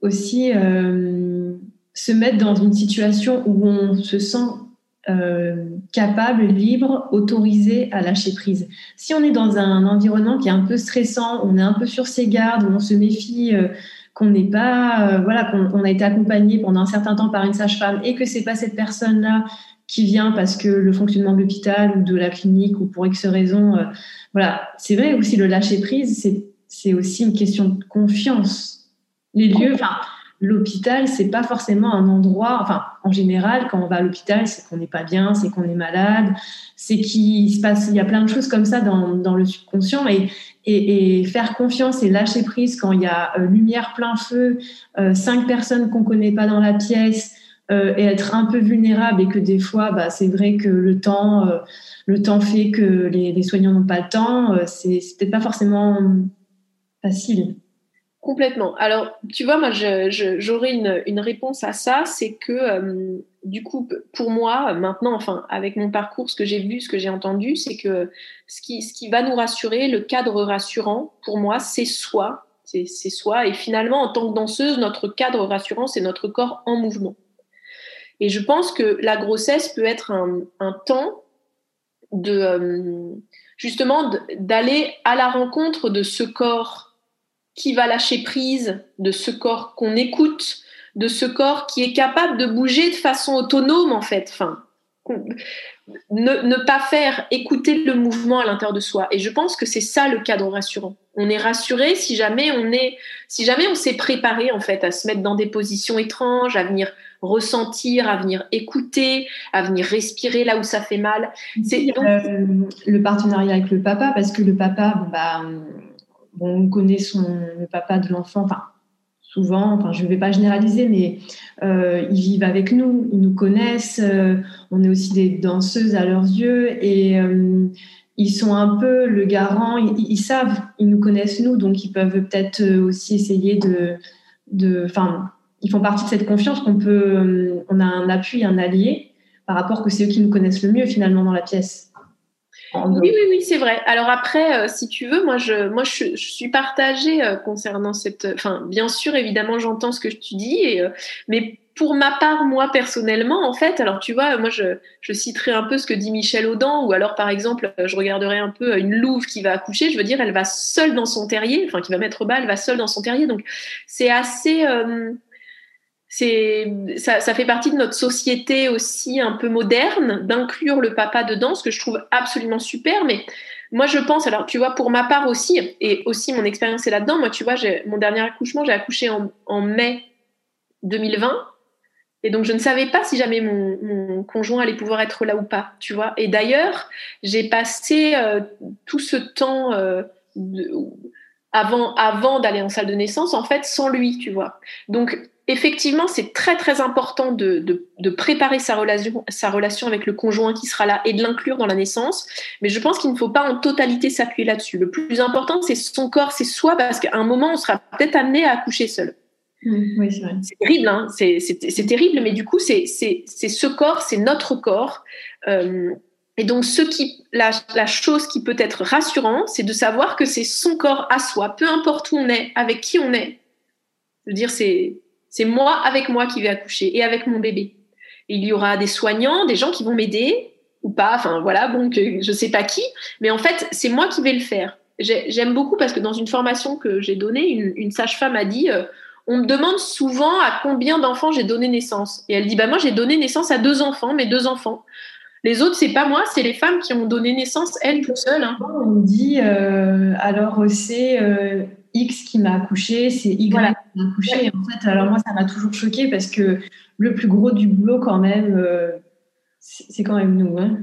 aussi euh, se mettre dans une situation où on se sent euh, capable, libre, autorisé à lâcher prise? Si on est dans un environnement qui est un peu stressant, on est un peu sur ses gardes, on se méfie, euh, qu'on n'est pas, voilà, qu'on a été accompagné pendant un certain temps par une sage-femme et que c'est pas cette personne-là qui vient parce que le fonctionnement de l'hôpital ou de la clinique ou pour X raison, euh, voilà, c'est vrai aussi le lâcher prise, c'est aussi une question de confiance. Les lieux, enfin, l'hôpital, c'est pas forcément un endroit, enfin, en général, quand on va à l'hôpital, c'est qu'on n'est pas bien, c'est qu'on est malade, c'est qu'il se passe, il y a plein de choses comme ça dans, dans le subconscient et, et, et, faire confiance et lâcher prise quand il y a euh, lumière plein feu, euh, cinq personnes qu'on connaît pas dans la pièce, euh, et être un peu vulnérable et que des fois, bah, c'est vrai que le temps, euh, le temps fait que les, soignants n'ont pas le temps, euh, c'est peut-être pas forcément facile. Complètement. Alors, tu vois, moi, j'aurais une, réponse à ça, c'est que, du coup, pour moi, maintenant, enfin, avec mon parcours, ce que j'ai vu, ce que j'ai entendu, c'est que ce qui, ce qui va nous rassurer, le cadre rassurant, pour moi, c'est soi. C'est soi. Et finalement, en tant que danseuse, notre cadre rassurant, c'est notre corps en mouvement. Et je pense que la grossesse peut être un, temps de euh, justement d'aller à la rencontre de ce corps qui va lâcher prise, de ce corps qu'on écoute, de ce corps qui est capable de bouger de façon autonome en fait. Ne, pas faire écouter le mouvement à l'intérieur de soi. Et je pense que c'est ça le cadre rassurant. On est rassuré si jamais on est, si jamais on s'est préparé en fait à se mettre dans des positions étranges, à venir ressentir, à venir écouter, à venir respirer là où ça fait mal. C'est euh, le partenariat avec le papa parce que le papa, bon, bah, on connaît son le papa de l'enfant, enfin souvent, enfin je ne vais pas généraliser, mais euh, ils vivent avec nous, ils nous connaissent, euh, on est aussi des danseuses à leurs yeux et euh, ils sont un peu le garant, ils, savent, ils nous connaissent nous, donc ils peuvent peut-être aussi essayer de, de, enfin, ils font partie de cette confiance qu'on peut, on a un appui, un allié par rapport que c'est eux qui nous connaissent le mieux finalement dans la pièce. Oui, oui, oui, c'est vrai. Alors après, euh, si tu veux, moi, je, moi, je, suis partagée euh, concernant cette. Enfin, bien sûr, évidemment, j'entends ce que tu dis, euh, mais pour ma part, moi personnellement, en fait, alors tu vois, moi, je, je citerai un peu ce que dit Michel Audin, ou alors, par exemple, je regarderai un peu une louve qui va accoucher. Je veux dire, elle va seule dans son terrier, enfin, qui va mettre bas, elle va seule dans son terrier. Donc, c'est assez c'est ça, ça, fait partie de notre société aussi un peu moderne d'inclure le papa dedans, ce que je trouve absolument super. Mais moi, je pense, alors tu vois, pour ma part aussi, et aussi mon expérience est là-dedans. Moi, tu vois, mon dernier accouchement, j'ai accouché en, mai 2020. Et donc, je ne savais pas si jamais mon, conjoint allait pouvoir être là ou pas, tu vois. Et d'ailleurs, j'ai passé euh, tout ce temps euh, avant, avant d'aller en salle de naissance, en fait, sans lui, tu vois. Donc, effectivement, c'est très très important de, préparer sa relation, sa relation avec le conjoint qui sera là et de l'inclure dans la naissance. Mais je pense qu'il ne faut pas en totalité s'appuyer là-dessus. Le plus important, c'est son corps, c'est soi, parce qu'à un moment, on sera peut-être amené à accoucher seul. Mmh, oui, c'est terrible, hein c'est terrible, mais du coup, c'est ce corps, c'est notre corps. Euh, et donc, ce qui, la, la chose qui peut être rassurante, c'est de savoir que c'est son corps à soi, peu importe où on est, avec qui on est. Je veux dire, c'est c'est moi avec moi qui vais accoucher et avec mon bébé. il y aura des soignants, des gens qui vont m'aider ou pas, enfin voilà, bon, que je sais pas qui, mais en fait, c'est moi qui vais le faire. J'aime beaucoup parce que dans une formation que j'ai donnée, une, sage-femme a dit euh, on me demande souvent à combien d'enfants j'ai donné naissance. Et elle dit bah moi j'ai donné naissance à deux enfants, mes deux enfants. Les autres, c'est pas moi, c'est les femmes qui ont donné naissance elles toutes seules. Hein. On dit euh, alors c'est euh, X qui m'a accouché, c'est Y qui m'a accouché. en fait, alors moi, ça m'a toujours choqué parce que le plus gros du boulot, quand même, euh, c'est quand même nous. Hein.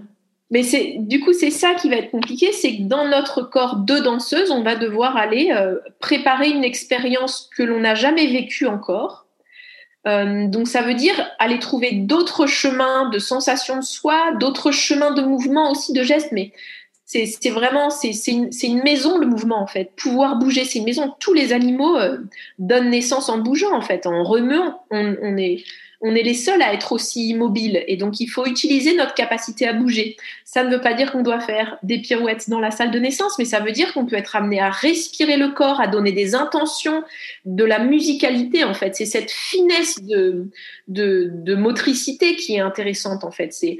Mais c'est du coup, c'est ça qui va être compliqué, c'est que dans notre corps de danseuse, on va devoir aller euh, préparer une expérience que l'on n'a jamais vécue encore. Euh, donc ça veut dire aller trouver d'autres chemins de sensation de soi, d'autres chemins de mouvement aussi, de gestes, mais c'est vraiment c'est une, une, maison le en fait. Pouvoir bouger c'est une maison tous les animaux euh, donnent naissance en bougeant en fait en remuant. On, on, est on est les seuls à être aussi immobiles. Et donc il faut utiliser notre capacité à bouger. Ça ne veut pas dire qu'on doit faire des pirouettes dans la salle de naissance mais ça veut dire qu'on peut être amené à respirer le corps à donner des intentions de la musicalité en fait. C'est cette finesse de, de, de motricité qui est intéressante en fait. C'est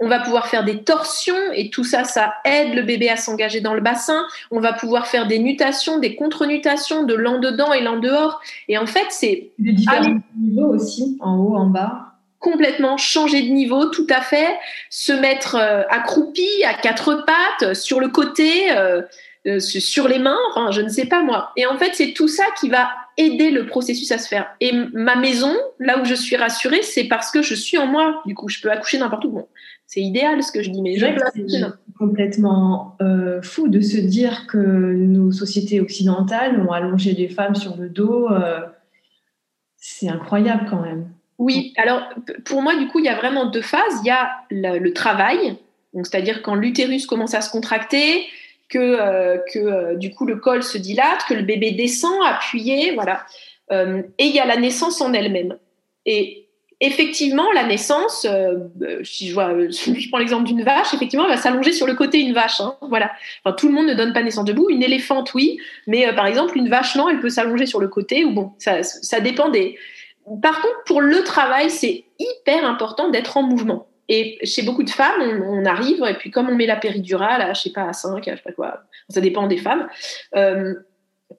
on va pouvoir faire des torsions et tout ça, ça aide le bébé à s'engager dans le bassin. On va pouvoir faire des nutations, des contre-nutations de l'en dedans et l'en dehors. Et en fait, c'est des différents niveaux aussi, en haut, en bas. Complètement changer de niveau, tout à fait. Se mettre euh, accroupi à quatre pattes, sur le côté, euh, euh, sur les mains. Enfin, je ne sais pas moi. Et en fait, c'est tout ça qui va aider le processus à se faire. Et ma maison, là où je suis rassurée, c'est parce que je suis en moi. Du coup, je peux accoucher n'importe où. Bon, c'est idéal ce que je dis, mais c'est complètement euh, fou de se dire que nos sociétés occidentales ont allongé les femmes sur le dos. Euh, c'est incroyable quand même. Oui, alors pour moi, du coup, il y a vraiment deux phases. Il y a le, travail, donc c'est-à-dire quand l'utérus commence à se contracter, que, euh, que du coup le col se dilate, que le bébé descend, appuyé, voilà. et il y a la naissance en elle-même. Et effectivement, la naissance, euh, euh, si je, vois, <laughs> je prends l'exemple d'une vache, effectivement, elle va s'allonger sur le côté une vache. Hein, voilà. Enfin, tout le monde ne donne pas naissance debout. Une éléphante, oui, mais euh, par exemple, une vache, non, elle peut s'allonger sur le côté. Ou bon, ça, ça dépend des. Par contre, pour le travail, c'est hyper important d'être en mouvement. Et chez beaucoup de femmes, on, arrive, et puis comme on met la péridurale, je sais pas, à 5, je sais pas quoi, ça dépend des femmes,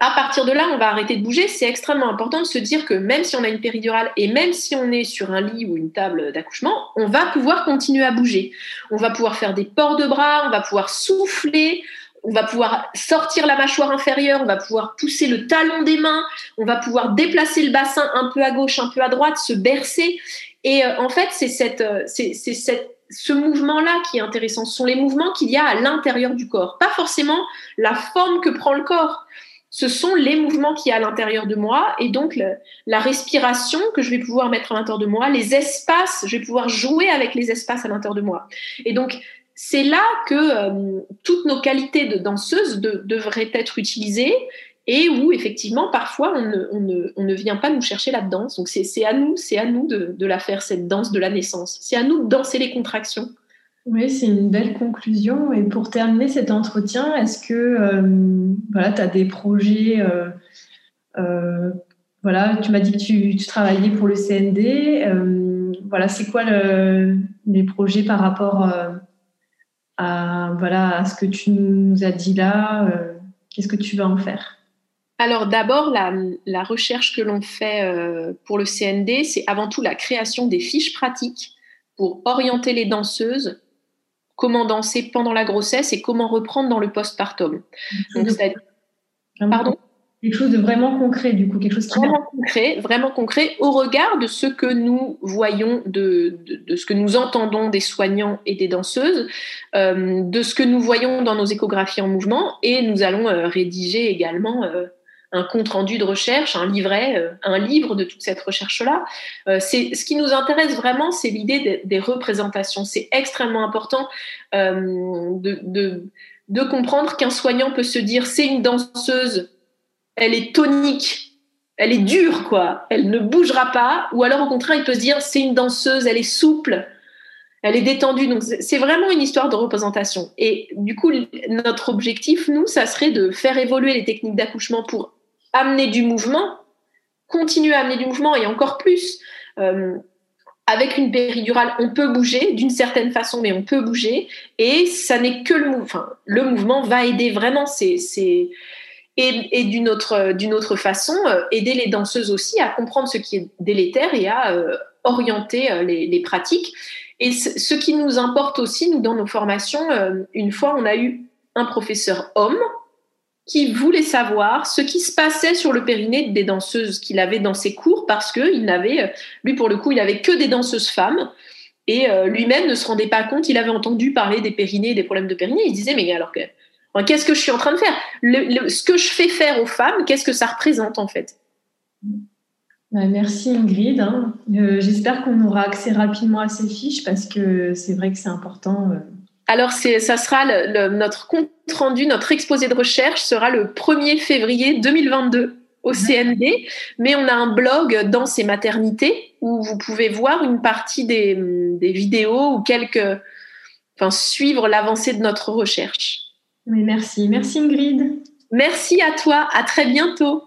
à partir de là, on va arrêter de bouger. C'est extrêmement important de se dire que même si on a une péridurale et même si on est sur un lit ou une table d'accouchement, on va pouvoir continuer à bouger. On va pouvoir faire des ports de bras, on va pouvoir souffler, on va pouvoir sortir la mâchoire inférieure, on va pouvoir pousser le talon des mains, on va pouvoir déplacer le bassin un peu à gauche, un peu à droite, se bercer. Et euh, en fait, c'est cette, euh, c'est, cette, ce mouvement-là qui est intéressant. Ce sont les mouvements qu'il y a à l'intérieur du corps, pas forcément la forme que prend le corps. Ce sont les mouvements qu'il y a à l'intérieur de moi et donc la respiration que je vais pouvoir mettre à l'intérieur de moi, les espaces, je vais pouvoir jouer avec les espaces à l'intérieur de moi. Et donc c'est là que euh, toutes nos qualités de danseuse devraient être utilisées et où effectivement parfois on ne, vient pas nous chercher la danse. Donc c'est à nous, c'est à nous de, la faire cette danse de la naissance. C'est à nous de danser les contractions. Oui, c'est une belle conclusion. Et pour terminer cet entretien, est-ce que euh, voilà, tu as des projets euh, voilà, tu m'as dit que tu, travaillais pour le CND. voilà, c'est quoi le, les projets par rapport à, voilà, ce que tu nous as dit là euh, Qu'est-ce que tu vas en faire? Alors d'abord, la, recherche que l'on fait euh, pour le CND, c'est avant tout la création des fiches pratiques pour orienter les danseuses, comment danser pendant la grossesse et comment reprendre dans le postpartum. Donc, Pardon? Quelque chose de vraiment concret, du coup, quelque chose qui vraiment concret, vraiment concret, au regard de ce que nous voyons, de, de, ce que nous entendons des soignants et des danseuses, euh, de ce que nous voyons dans nos échographies en mouvement, et nous allons euh, rédiger également euh, un compte rendu de recherche, un livret, un livre de toute cette recherche-là. c'est ce qui nous intéresse vraiment, c'est l'idée des, représentations. C'est extrêmement important de, de, de comprendre qu'un soignant peut se dire c'est une danseuse elle est tonique, elle est dure, quoi. Elle ne bougera pas. Ou alors, au contraire, il peut se dire, c'est une danseuse, elle est souple, elle est détendue. Donc, c'est vraiment une histoire de représentation. Et du coup, notre objectif, nous, ça serait de faire évoluer les techniques d'accouchement pour amener du mouvement, continuer à amener du mouvement et encore plus. Euh, avec une péridurale, on peut bouger d'une certaine façon, mais on peut bouger. Et ça n'est que le mouvement. Le mouvement va aider vraiment. C'est et, d'une autre, façon, euh, aider les danseuses aussi à comprendre ce qui est délétère et à euh, orienter les, pratiques. Et ce qui nous importe aussi, nous, dans nos formations, une fois, on a eu un professeur homme qui voulait savoir ce qui se passait sur le périnée des danseuses qu'il avait dans ses cours parce que il n'avait, lui pour le coup, il avait que des danseuses femmes et lui-même ne se rendait pas compte. Il avait entendu parler des périnées, des problèmes de périnée. Il disait mais alors que qu'est-ce que je suis en train de faire? Ce que je fais faire aux femmes, qu'est-ce que ça représente en fait? Bah, Merci Ingrid. Hein. Euh, j'espère qu'on aura accès rapidement à ces fiches parce que c'est vrai que c'est important. Alors, ça sera notre compte rendu, notre exposé de recherche sera le 1er février 2022 au CND, mais on a un blog dans ces maternités où vous pouvez voir une partie des, des vidéos ou quelques, enfin, suivre l'avancée de notre recherche merci. Merci Ingrid. Merci à toi. À très bientôt.